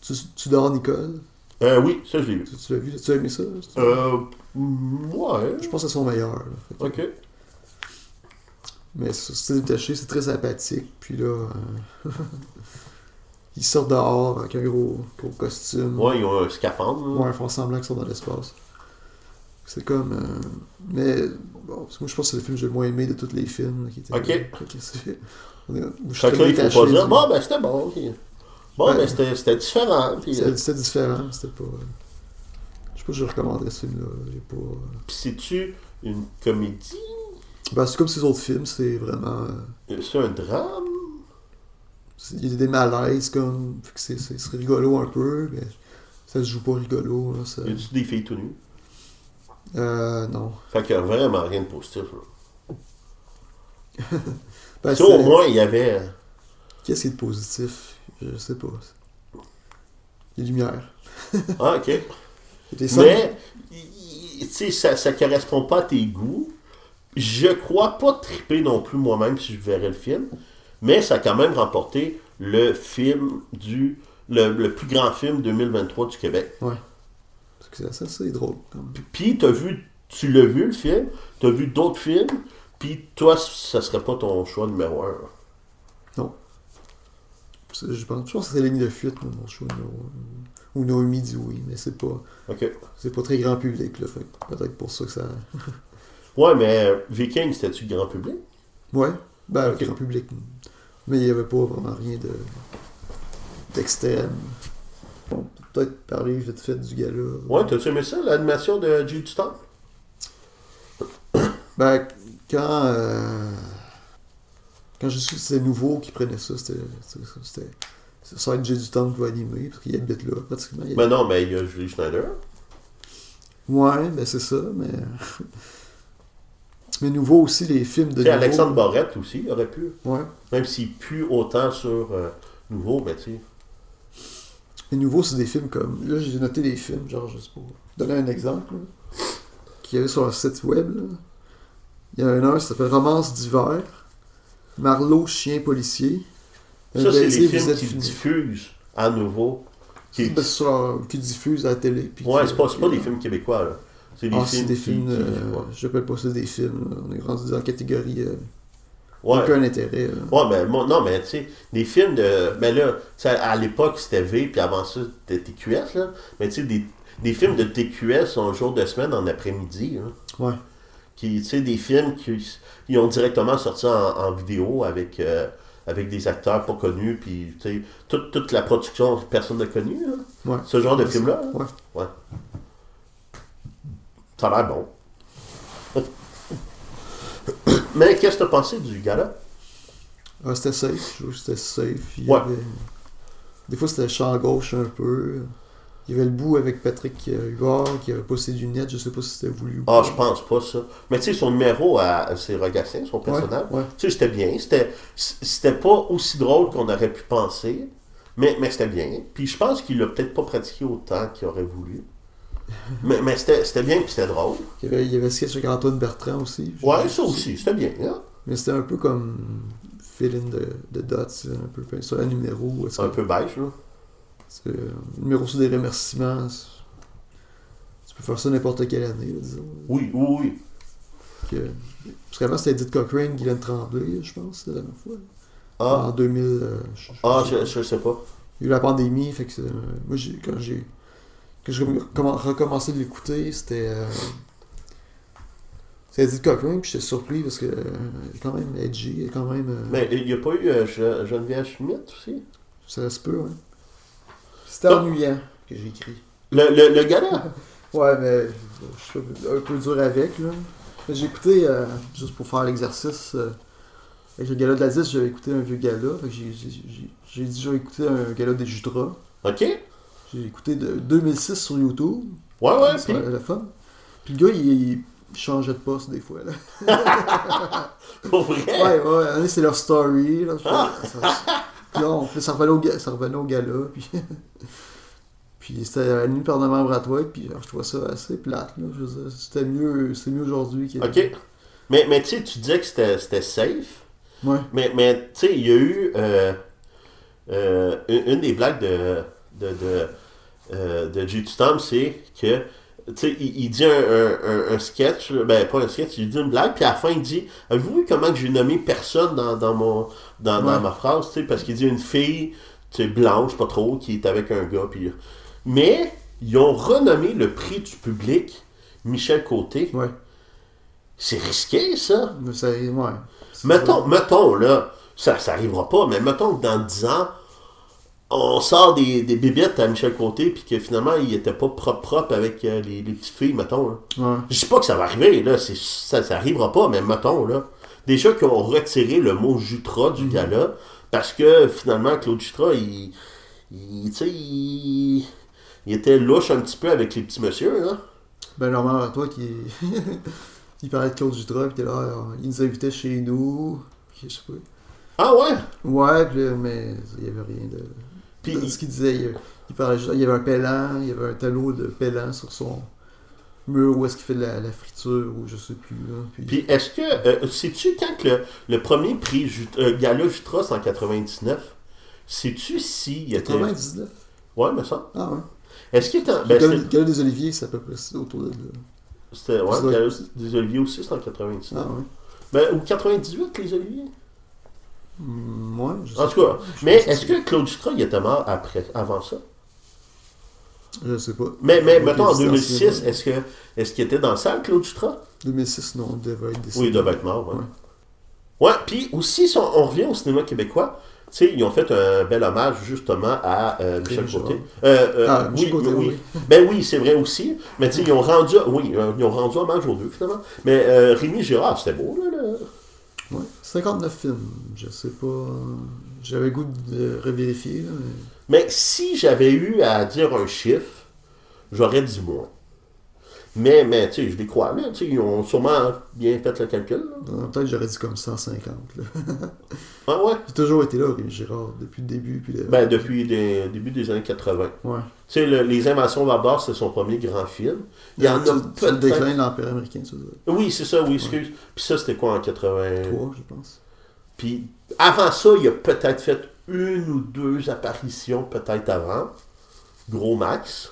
Tu, tu dors, Nicole? Euh, oui, ça je l'ai vu. Tu, tu l'as vu? Tu as aimé ça? Euh, ouais. Je pense que c'est son meilleur. là. Que- Ok. Mais c'est détaché, c'est très sympathique. Puis là, euh, ils sortent dehors avec un gros, gros costume. Ouais, ils ont un scaphandre. là. Ouais, ils font semblant qu'ils sont dans l'espace. C'est comme. euh, Mais bon, moi je pense que c'est le film que j'ai le moins aimé de tous les films. là, qui étaient- Ok. Que c'est- on est- je suis Fait que là, très il faut détaché pas dire, du- bon, ben c'était bon. puis- Bon, ben c'était différent. Euh, C'était différent, c'était pas. euh, Je sais pas si je recommanderais ce film-là. J'ai pas. euh, puis c'est-tu une comédie? Ben, c'est comme ces autres films, c'est vraiment. C'est un drame? Il y a des malaises comme. C'est rigolo un peu, mais ça se joue pas rigolo. Là, ça... Y a-tu des filles tout nues? Euh, non. Fait qu'il y a vraiment rien de positif. là. Ben, au moins il y avait. Qu'est-ce qui est de positif? Je sais pas. Les lumières. Ah, ok. Mais, tu sais, ça, ça correspond pas à tes goûts. Je crois pas triper non plus moi-même si je verrais le film. Mais ça a quand même remporté le film du. Le, le plus grand film 2023 du Québec. Parce que Ça, ça, c'est drôle. Puis t'as vu, tu l'as vu le film, t'as vu d'autres films, puis toi, ça serait pas ton choix numéro un. Je pense, je pense que c'est la ligne de fuite, mon un. Ou Noémie dit oui, mais c'est pas, Ok. c'est pas très grand public, là. Peut-être pour ça que ça. Ouais, mais euh, Viking, c'était-tu grand public? Ouais, ben, grand public. Mais il y avait pas vraiment rien de d'extrême. On peut peut-être parler vite fait du gala. Ouais, t'as-tu aimé ça, l'animation de Jude Stamp? Ben, quand. euh, Quand j'ai su que c'était nouveau qui prenait ça, c'était. Ça va être J'ai du temps qui va animer, parce qu'il habite là, pratiquement. Il- Ben non, mais il y a Julie Schneider. Ouais, ben c'est ça, mais. Mais nouveau aussi, les films de. Nouveau. Alexandre Borette aussi, il aurait pu. Ouais. Même s'il pue autant sur euh, Nouveau, mais tu sais. Les nouveaux, c'est des films comme. Là, j'ai noté des films, genre, juste pour donner un exemple, qu'il y avait sur le site web. là. Il y en a un qui s'appelle Romance d'hiver, Marlowe, chien policier. Ça, c'est les films qui diffusent à nouveau. Qui... Ben, qui diffusent à la télé. puis Ouais, c'est pas, pas des films québécois, là. C'est des Ah, films. c'est des qui- films. qui- euh, ouais. J'appelle pas ça des films. là. On est rendu dans la catégorie. euh, Ouais. Aucun intérêt. là. Ouais, mais moi, non, mais tu sais, des films de. Mais là, tu sais, à l'époque, c'était V, puis avant ça, c'était TQS, là. Mais tu sais, des, des films de TQS un jour de semaine en après-midi, hein. Ouais. Qui, tu sais, des films qui, qui ont directement sorti en, en vidéo avec, euh, avec des acteurs pas connus, puis tu toute, toute la production, personne n'a connu. Ouais. Ce genre de film-là. là. Ouais. Ouais. Ça a l'air bon. Mais qu'est-ce que t'as pensé du gala? Ah, c'était safe. Je trouve que c'était safe. Il y Ouais. avait- Des fois, c'était champ gauche un peu. Il y avait le bout avec Patrick euh, Huard qui avait pas ses lunettes. Je sais pas si c'était voulu ou Ah, pas. je pense pas ça. Mais tu sais, son numéro à c'est Rogatien, son personnage. ouais. Tu sais, c'était bien. C'était, c'était pas aussi drôle qu'on aurait pu penser. Mais, mais c'était bien. Puis je pense qu'il l'a peut-être pas pratiqué autant qu'il aurait voulu. mais mais c'était, c'était bien puis c'était drôle. Il y avait, il y avait sketch avec Antoine Bertrand aussi. Ouais, ça aussi, c'était bien. hein. Mais c'était un peu comme fill-in de, de dots, un peu sur un numéro. un que- peu beige, là. C'est, euh, un numéro sur des remerciements. Tu peux faire ça n'importe quelle année, disons. Oui, oui, oui. Que- Parce qu'avant, c'était Edith Cochrane, Guylaine Tremblay, je pense, la dernière fois. Ah, En 2000. euh, je- ah je- je, sais pas. Il y a eu la pandémie, fait que euh, moi, j'ai, quand j'ai quand j'ai recommen- recommencé de l'écouter, c'était. Euh, c'était Edith Cochrane, puis j'étais surpris parce que euh, elle est quand même edgy, elle est quand même. euh, Mais il n'y a pas eu euh, Geneviève Schmidt aussi? Ça se peut, ouais. C'était Ah. ennuyant que j'ai écrit. Le, le, le gala? Ouais, mais je suis un peu dur avec, là. J'ai écouté, euh, juste pour faire l'exercice, euh, avec le gala de la 10, j'avais écouté un vieux gala. J'ai, j'ai écouté un gala des Jutras. OK? J'ai écouté de 2006 sur YouTube. Ouais, ouais, C'est le fun. Puis le gars, il, il changeait de poste des fois. Là. pour vrai? Ouais, ouais, c'est leur story. Là, ça, puis là, on- puis ça, revenait au, ça revenait au gala. Puis, puis c'était animé par Normand Bratois. Puis alors, je trouvais ça assez plate. Là, je veux dire, c'était mieux, c'était mieux aujourd'hui. que- OK. Mais, mais tu sais, tu disais que c'était, c'était safe. Ouais. Mais, mais tu sais, il y a eu euh, euh, une, une des blagues de, de, de, euh, de J. Tutam, c'est que, tu sais, il, il dit un, un, sketch, ben pas un sketch, il dit une blague, puis à la fin, il dit Avez-vous vu comment j'ai nommé personne dans, dans, mon, dans, ma phrase, tu sais, parce qu'il dit une fille, tu sais, blanche, pas trop, qui est avec un gars, puis. Mais, ils ont renommé le prix du public Michel Côté. Ouais. C'est risqué, ça. Mais ça, ouais. Mettons, ça. mettons, là, ça, ça arrivera pas, mais mettons que dans 10 ans, on sort des, des à Michel Côté, puis que finalement, il était pas propre propre avec euh, les, les petites filles, mettons. Là. Ouais. Je sais pas que ça va arriver, là, c'est, ça, ça arrivera pas, mais mettons, là. Déjà qu'ils ont retiré le mot Jutra du Mhm. gala, parce que finalement, Claude Jutra, il, il tu sais, il, il était louche un petit peu avec les petits messieurs, hein. Ben, Normand toi qui. il parlait de Claude Dutra, puis t'es là, alors, il nous invitait chez nous. Je sais pas. Ah ouais? Ouais, là, mais il y avait rien de. Puis, ce qu'il disait, il, il parlait juste- il y avait un pélan, il y avait un tableau de pélan sur son mur où est-ce qu'il fait de la, la friture, ou je sais plus. Là. Puis, Puis est-ce que. euh, sais-tu quand le, le premier prix Jut- euh, Gala Jutra, c'est en 99 Sais-tu s'il était. 99 Ouais, mais ça. Ah ouais. Est-ce qu'il était. en- Ben, gala, des Oliviers, c'est à peu près autour de là. c'était. Ouais, Gala des Oliviers aussi, c'est en 99. Ah ouais. Ben, ou 98, les Oliviers? Ouais, je En sais tout cas, pas. Je mais est-ce que Claude Dutra, il était mort après, avant ça? Je sais pas. Mais, mais mettons, en il était 2006, cinéma. est-ce que est-ce qu'il était dans la salle, Claude Dutra? 2006, non, il devait être décédé. Oui, il devait être mort, ouais. Ouais. Puis aussi, si on, on revient au cinéma québécois, tu sais, ils ont fait un bel hommage justement à euh, Michel Côté. Euh, euh, Ah, oui, Côté, oui. oui. Ben oui, c'est vrai aussi. Mais tu sais, ils ont rendu, oui, ils ont rendu hommage aux deux finalement. Mais euh, Rémi Girard, c'était beau, là. là. Ouais. 59 films, je sais pas. J'avais goût de revérifier, mais... Mais si j'avais eu à dire un chiffre, j'aurais dit moins. Mais, mais tu sais, je les crois, là. Tu sais, ils ont sûrement bien fait le calcul. ma tête, j'aurais dit comme 150. Là. Ah ouais? J'ai toujours été là, Rémi Girard, depuis le début. Puis le... Ben, depuis le début des années 80. Ouais. Tu sais, le- Les Inventions barbares, c'est son premier grand film. Il y en a le peut-être... déclin de l'Empire américain, tu veux. Oui, c'est ça, oui, excuse. Puis ça, c'était quoi en 80... 3, je pense. Puis avant ça, il a peut-être fait une ou deux apparitions, peut-être avant. Gros max.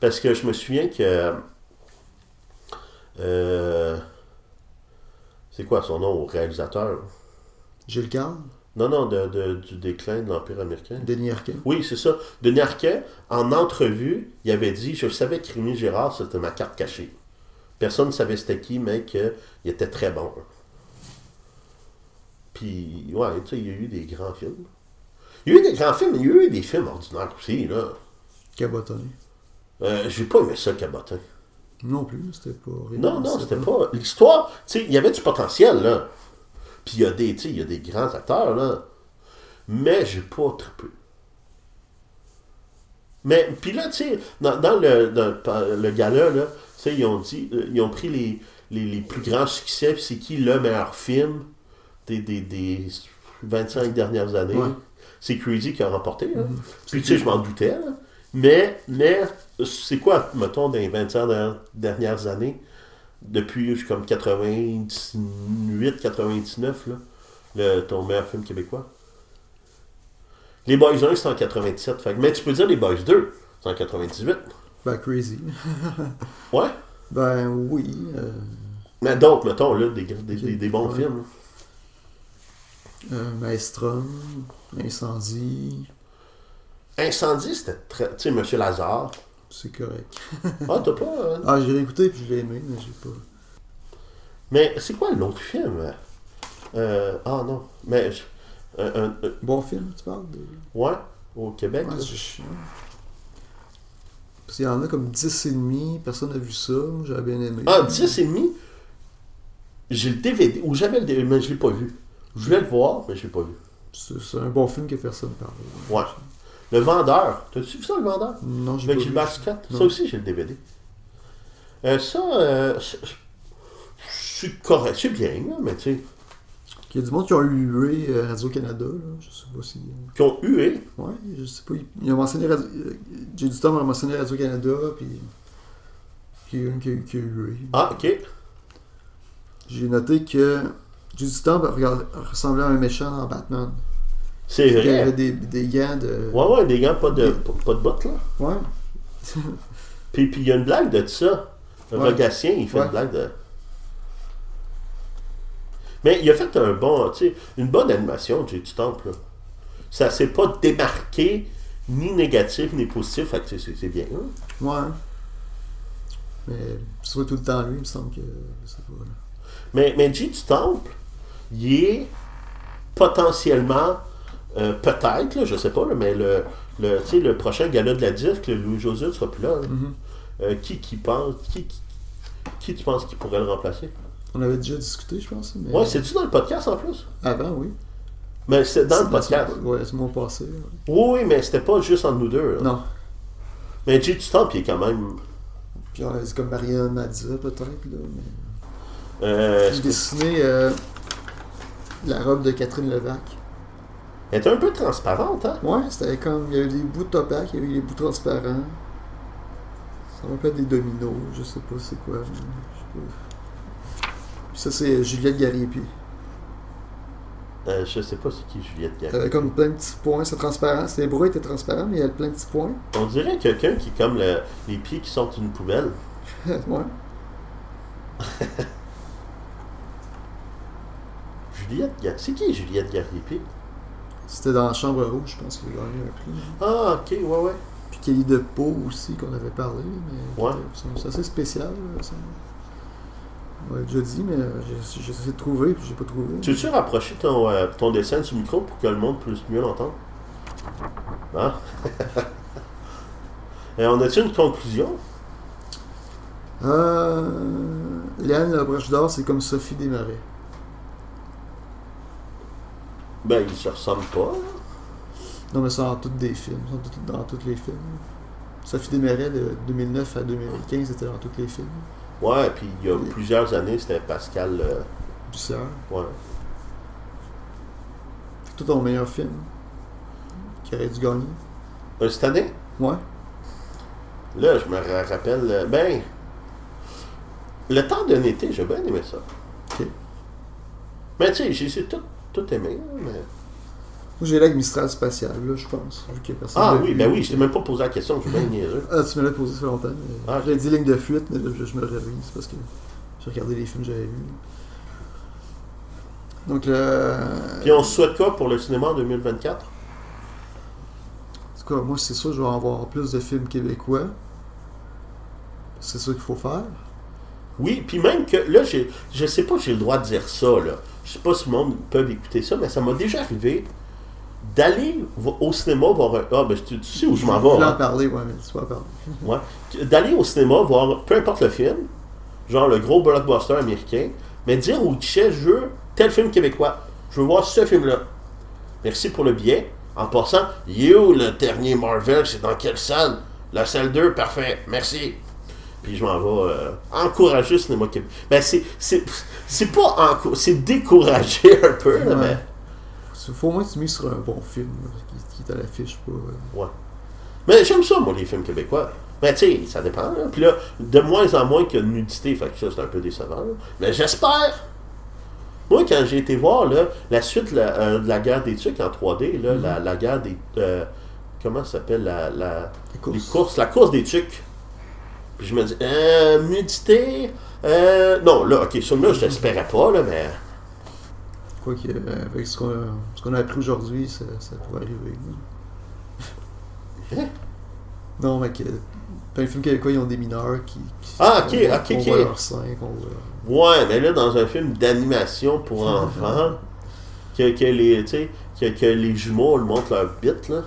Parce que je me souviens que. euh, c'est quoi son nom au réalisateur? Gilles Carle, Non, non, de, de- du déclin de l'Empire américain. Denis Arcand. Oui, c'est ça. Denis Arquet, en entrevue, il avait dit Je savais que Rémi Gérard, c'était ma carte cachée. Personne ne savait c'était qui, mais qu'il était très bon. Puis, ouais, tu sais, il y a eu des grands films. Il y a eu des grands films, mais il y a eu des films ordinaires aussi, là. Cabotonné. Euh, J'ai pas aimé ça, Cabotin. Non plus, c'était pas... Non, non, c'était pas. L'histoire, tu sais, il y avait du potentiel, là. Puis il y a des, il y a des grands acteurs, là. Mais j'ai pas trippé. Mais, puis là, tu sais, dans, dans le, dans le- gala, là, tu sais, ils ont dit, euh, ils ont pris les, les, les plus grands succès, puis c'est qui le meilleur film des, des, des 25 dernières années. Ouais. C'est Crazy qui a remporté, là. Mhm. Puis tu sais, je m'en doutais, là. Mais, mais c'est quoi, mettons, dans les 25 der- dernières années, depuis comme 98, 99, là, le, ton meilleur film québécois? Les Boys 1, c'est en 97. Fait, que- mais tu peux dire les Boys 2, c'est en 98. Ben, Crazy. Ouais. Ben, oui. euh, Mais d'autres, mettons, là, des, des, des- des bons Ouais. films. euh, Maelstrom, Incendie, Incendie, c'était très. Tu sais, Monsieur Lazare. C'est correct. Ah, t'as pas. euh, Ah, j'ai réécouté puis je l'ai aimé, mais j'ai pas... Mais c'est quoi l'autre film? Euh, ah non. Mais. un- un- un- Bon film, tu parles de... ouais, au Québec. Ouais, c'est chiant. Parce qu'il y en a comme 10 et demi, personne n'a vu ça, moi j'avais bien aimé. Ah, 10 et demi? J'ai le DVD, ou jamais le DVD, mais je l'ai pas vu. Je voulais le voir, mais je l'ai pas vu. C'est c'est un bon film que personne parle. Ouais. Le Vendeur. T'as-tu vu ça, le Vendeur? Non, j'ai Avec Gilbert. Scott. Ça aussi, j'ai le DVD. Euh, ça, euh, c'est- correct, c'est bien, là, mais tu sais, Il y a du monde qui ont hué euh, Radio-Canada, là. Je sais pas si. qui ont hué? Ouais, je sais pas. Ils, ont mentionné Radio... euh, J'ai du temps à mentionner Radio-Canada, puis. Puis il y a un qui a, qui a hué. Ah, ok. J'ai noté que. J'ai du temps ressemblait à un méchant dans Batman. C'est Il y avait vrai. des, des gants de. Ouais, ouais, des gants, pas de, pas, pas de bottes, là. Ouais. Puis, puis il y a une blague de ça. Le Ouais. Rogatien, il fait Ouais. une blague de. Mais il a fait un bon, tu sais, une bonne animation, J. du Temple. là. Ça s'est pas démarqué, ni négatif, ni positif, fait que c'est- c'est c'est bien. hein. Ouais. Mais soit tout le temps lui, il me semble que. Sais pas. Mais, mais du Temple, il est potentiellement, euh, peut-être, là, je sais pas, là, mais le, le, le prochain gala de la disque, Louis-José ne sera plus là. hein. Mhm. Euh, qui, qui pense, qui, qui, qui tu penses qui pourrait le remplacer? On avait déjà discuté, je pense. Mais... Ouais, c'est-tu dans le podcast en plus? Avant, oui. Mais c'est dans le podcast. Ouais, c'est mon passé. ouais. Oui, mais c'était pas juste entre nous deux. là. Non. Mais J. du Temple, il est quand même. Puis on a dit comme Marianne Mazza, peut-être. là. Mais... Euh, J'ai dessiné la robe de Catherine Levac. Elle est un peu transparente, hein? Ouais, c'était comme. Il y avait des bouts opaques, il y avait des bouts transparents. Ça fait des dominos, je sais pas c'est quoi. je sais pas. Puis ça, c'est Juliette Gariepi. Euh, je sais pas c'est qui Juliette Gagnon. avait comme plein de petits points, c'est transparent. Les bras étaient transparents, mais il y avait plein de petits points. On dirait quelqu'un qui est comme le- les pieds qui sortent d'une poubelle. ouais. Juliette Gar- C'est qui Juliette Gariépé? C'était dans la Chambre Rouge, je pense qu'il a gagné un prix. Ah, ok, ouais, ouais. Puis Kelly de Pau aussi, qu'on avait parlé, mais Ouais. c'est assez spécial. ça. On l'a déjà dit, mais j'ai j'ai essayé de trouver, puis j'ai pas trouvé. Tu veux-tu rapprocher ton, euh, ton dessin du micro pour que le monde puisse mieux l'entendre? Hein? Et on a-tu une conclusion? Euh, Léane La Broche d'Or, c'est comme Sophie Desmarais. Ben, ils se ressemblent pas. Non, mais c'est dans tous des films, dans, tous- dans tous les films. Sophie Desmarais, de 2009 à 2015, c'était dans tous les films. Ouais, puis il y a Oui. plusieurs années, c'était Pascal. euh, Bussière. ouais. C'est tout ton meilleur film qui aurait dû gagner? Euh, cette année, Ouais. là, je me ra- rappelle. euh, ben. Le temps d'un été, j'ai bien aimé ça. Ok. Mais tu sais, j'ai tout, tout aimé. hein, Mais... Moi, j'ai avec Mistral Spatial, là, je pense. Vu que personne Ah oui, ben oui, je t'ai même pas posé la question, je suis bien niaiseux. Ah, tu me l'as posé ça longtemps. mais Ah. J'avais dit ligne de fuite, mais là, je, me le réveille. C'est parce que j'ai regardé les films que j'avais vus. Donc, le. Puis on se souhaite quoi pour le cinéma en 2024? En tout cas, moi, c'est sûr que je vais en voir plus de films québécois. C'est ça qu'il faut faire. Oui, puis même que là, j'ai- je sais pas si j'ai le droit de dire ça, là. Je sais pas si le monde peut écouter ça, mais ça m'a déjà arrivé d'aller au cinéma voir un. Ah, ben tu, tu sais où je m'en vais. en hein? parler, ouais, mais tu vas en parler. Ouais. D'aller au cinéma voir peu importe le film, genre le gros blockbuster américain, mais dire au guichet, je veux tel film québécois. Je veux voir ce film-là. Merci pour le billet. En passant, you, le dernier Marvel, c'est dans quelle salle? La salle 2, parfait, merci. Puis je m'en vais euh, encourager le cinéma québécois. Ben, c'est, c'est, c'est pas c'est décourager un peu, là, Ouais. mais. Faut au moins que tu mises sur un bon film là, qui, qui est à l'affiche. Pas, euh, Ouais. Mais j'aime ça, moi, les films québécois. Mais tu sais, ça dépend. là. Puis là, de moins en moins qu'il y a de nudité, fait que ça, c'est un peu décevant. là. Mais j'espère. Moi, quand j'ai été voir là, la suite la- euh, de la guerre des tucs en 3D, là, la, la guerre des. euh, comment ça s'appelle la, la- les courses. Les courses, la course des tucs. Puis je me dis, euh, nudité. Euh, non, là, ok, sur là, je l'espérais pas, là, mais. Quoi que, euh, avec ce qu'on a, qu'on a appris aujourd'hui, ça, ça pourrait arriver. Hein? Non, mais que. Plein de films québécois, ils ont des mineurs qui. qui Ah, ok, on ok, on ok. voit leur sein, qu'on voit. Ouais, mais là, dans un film d'animation pour enfants, que, que les, tu sais, que, que les jumeaux le montrent leur bite, là.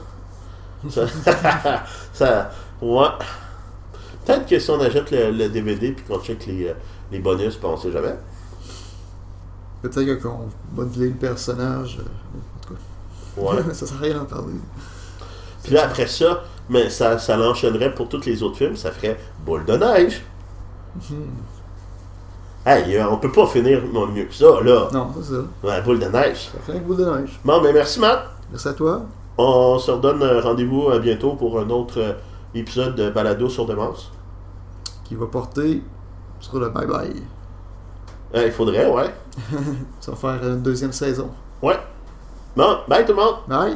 Ça, ça- ouais. Peut-être que si on achète le, le DVD puis qu'on check les, euh, les bonus, puis on sait jamais. Peut-être qu'on modeler le personnage. euh, en tout Ouais. ça sert à rien d'en parler. Puis là, après ça, mais ça, ça l'enchaînerait pour tous les autres films, ça ferait Boule de neige. Hey, euh, on peut pas finir mieux que ça, là. Non, c'est ça. Ouais, Boule de neige. Ça fait un bout de neige. Bon, ben merci, Matt. Merci à toi. On se redonne rendez-vous bientôt pour un autre épisode de Balado sur Demence. Qui va porter sur le bye-bye. Euh, il faudrait, ouais. Ça va faire une deuxième saison. Ouais. Bon, bye tout le monde. Bye!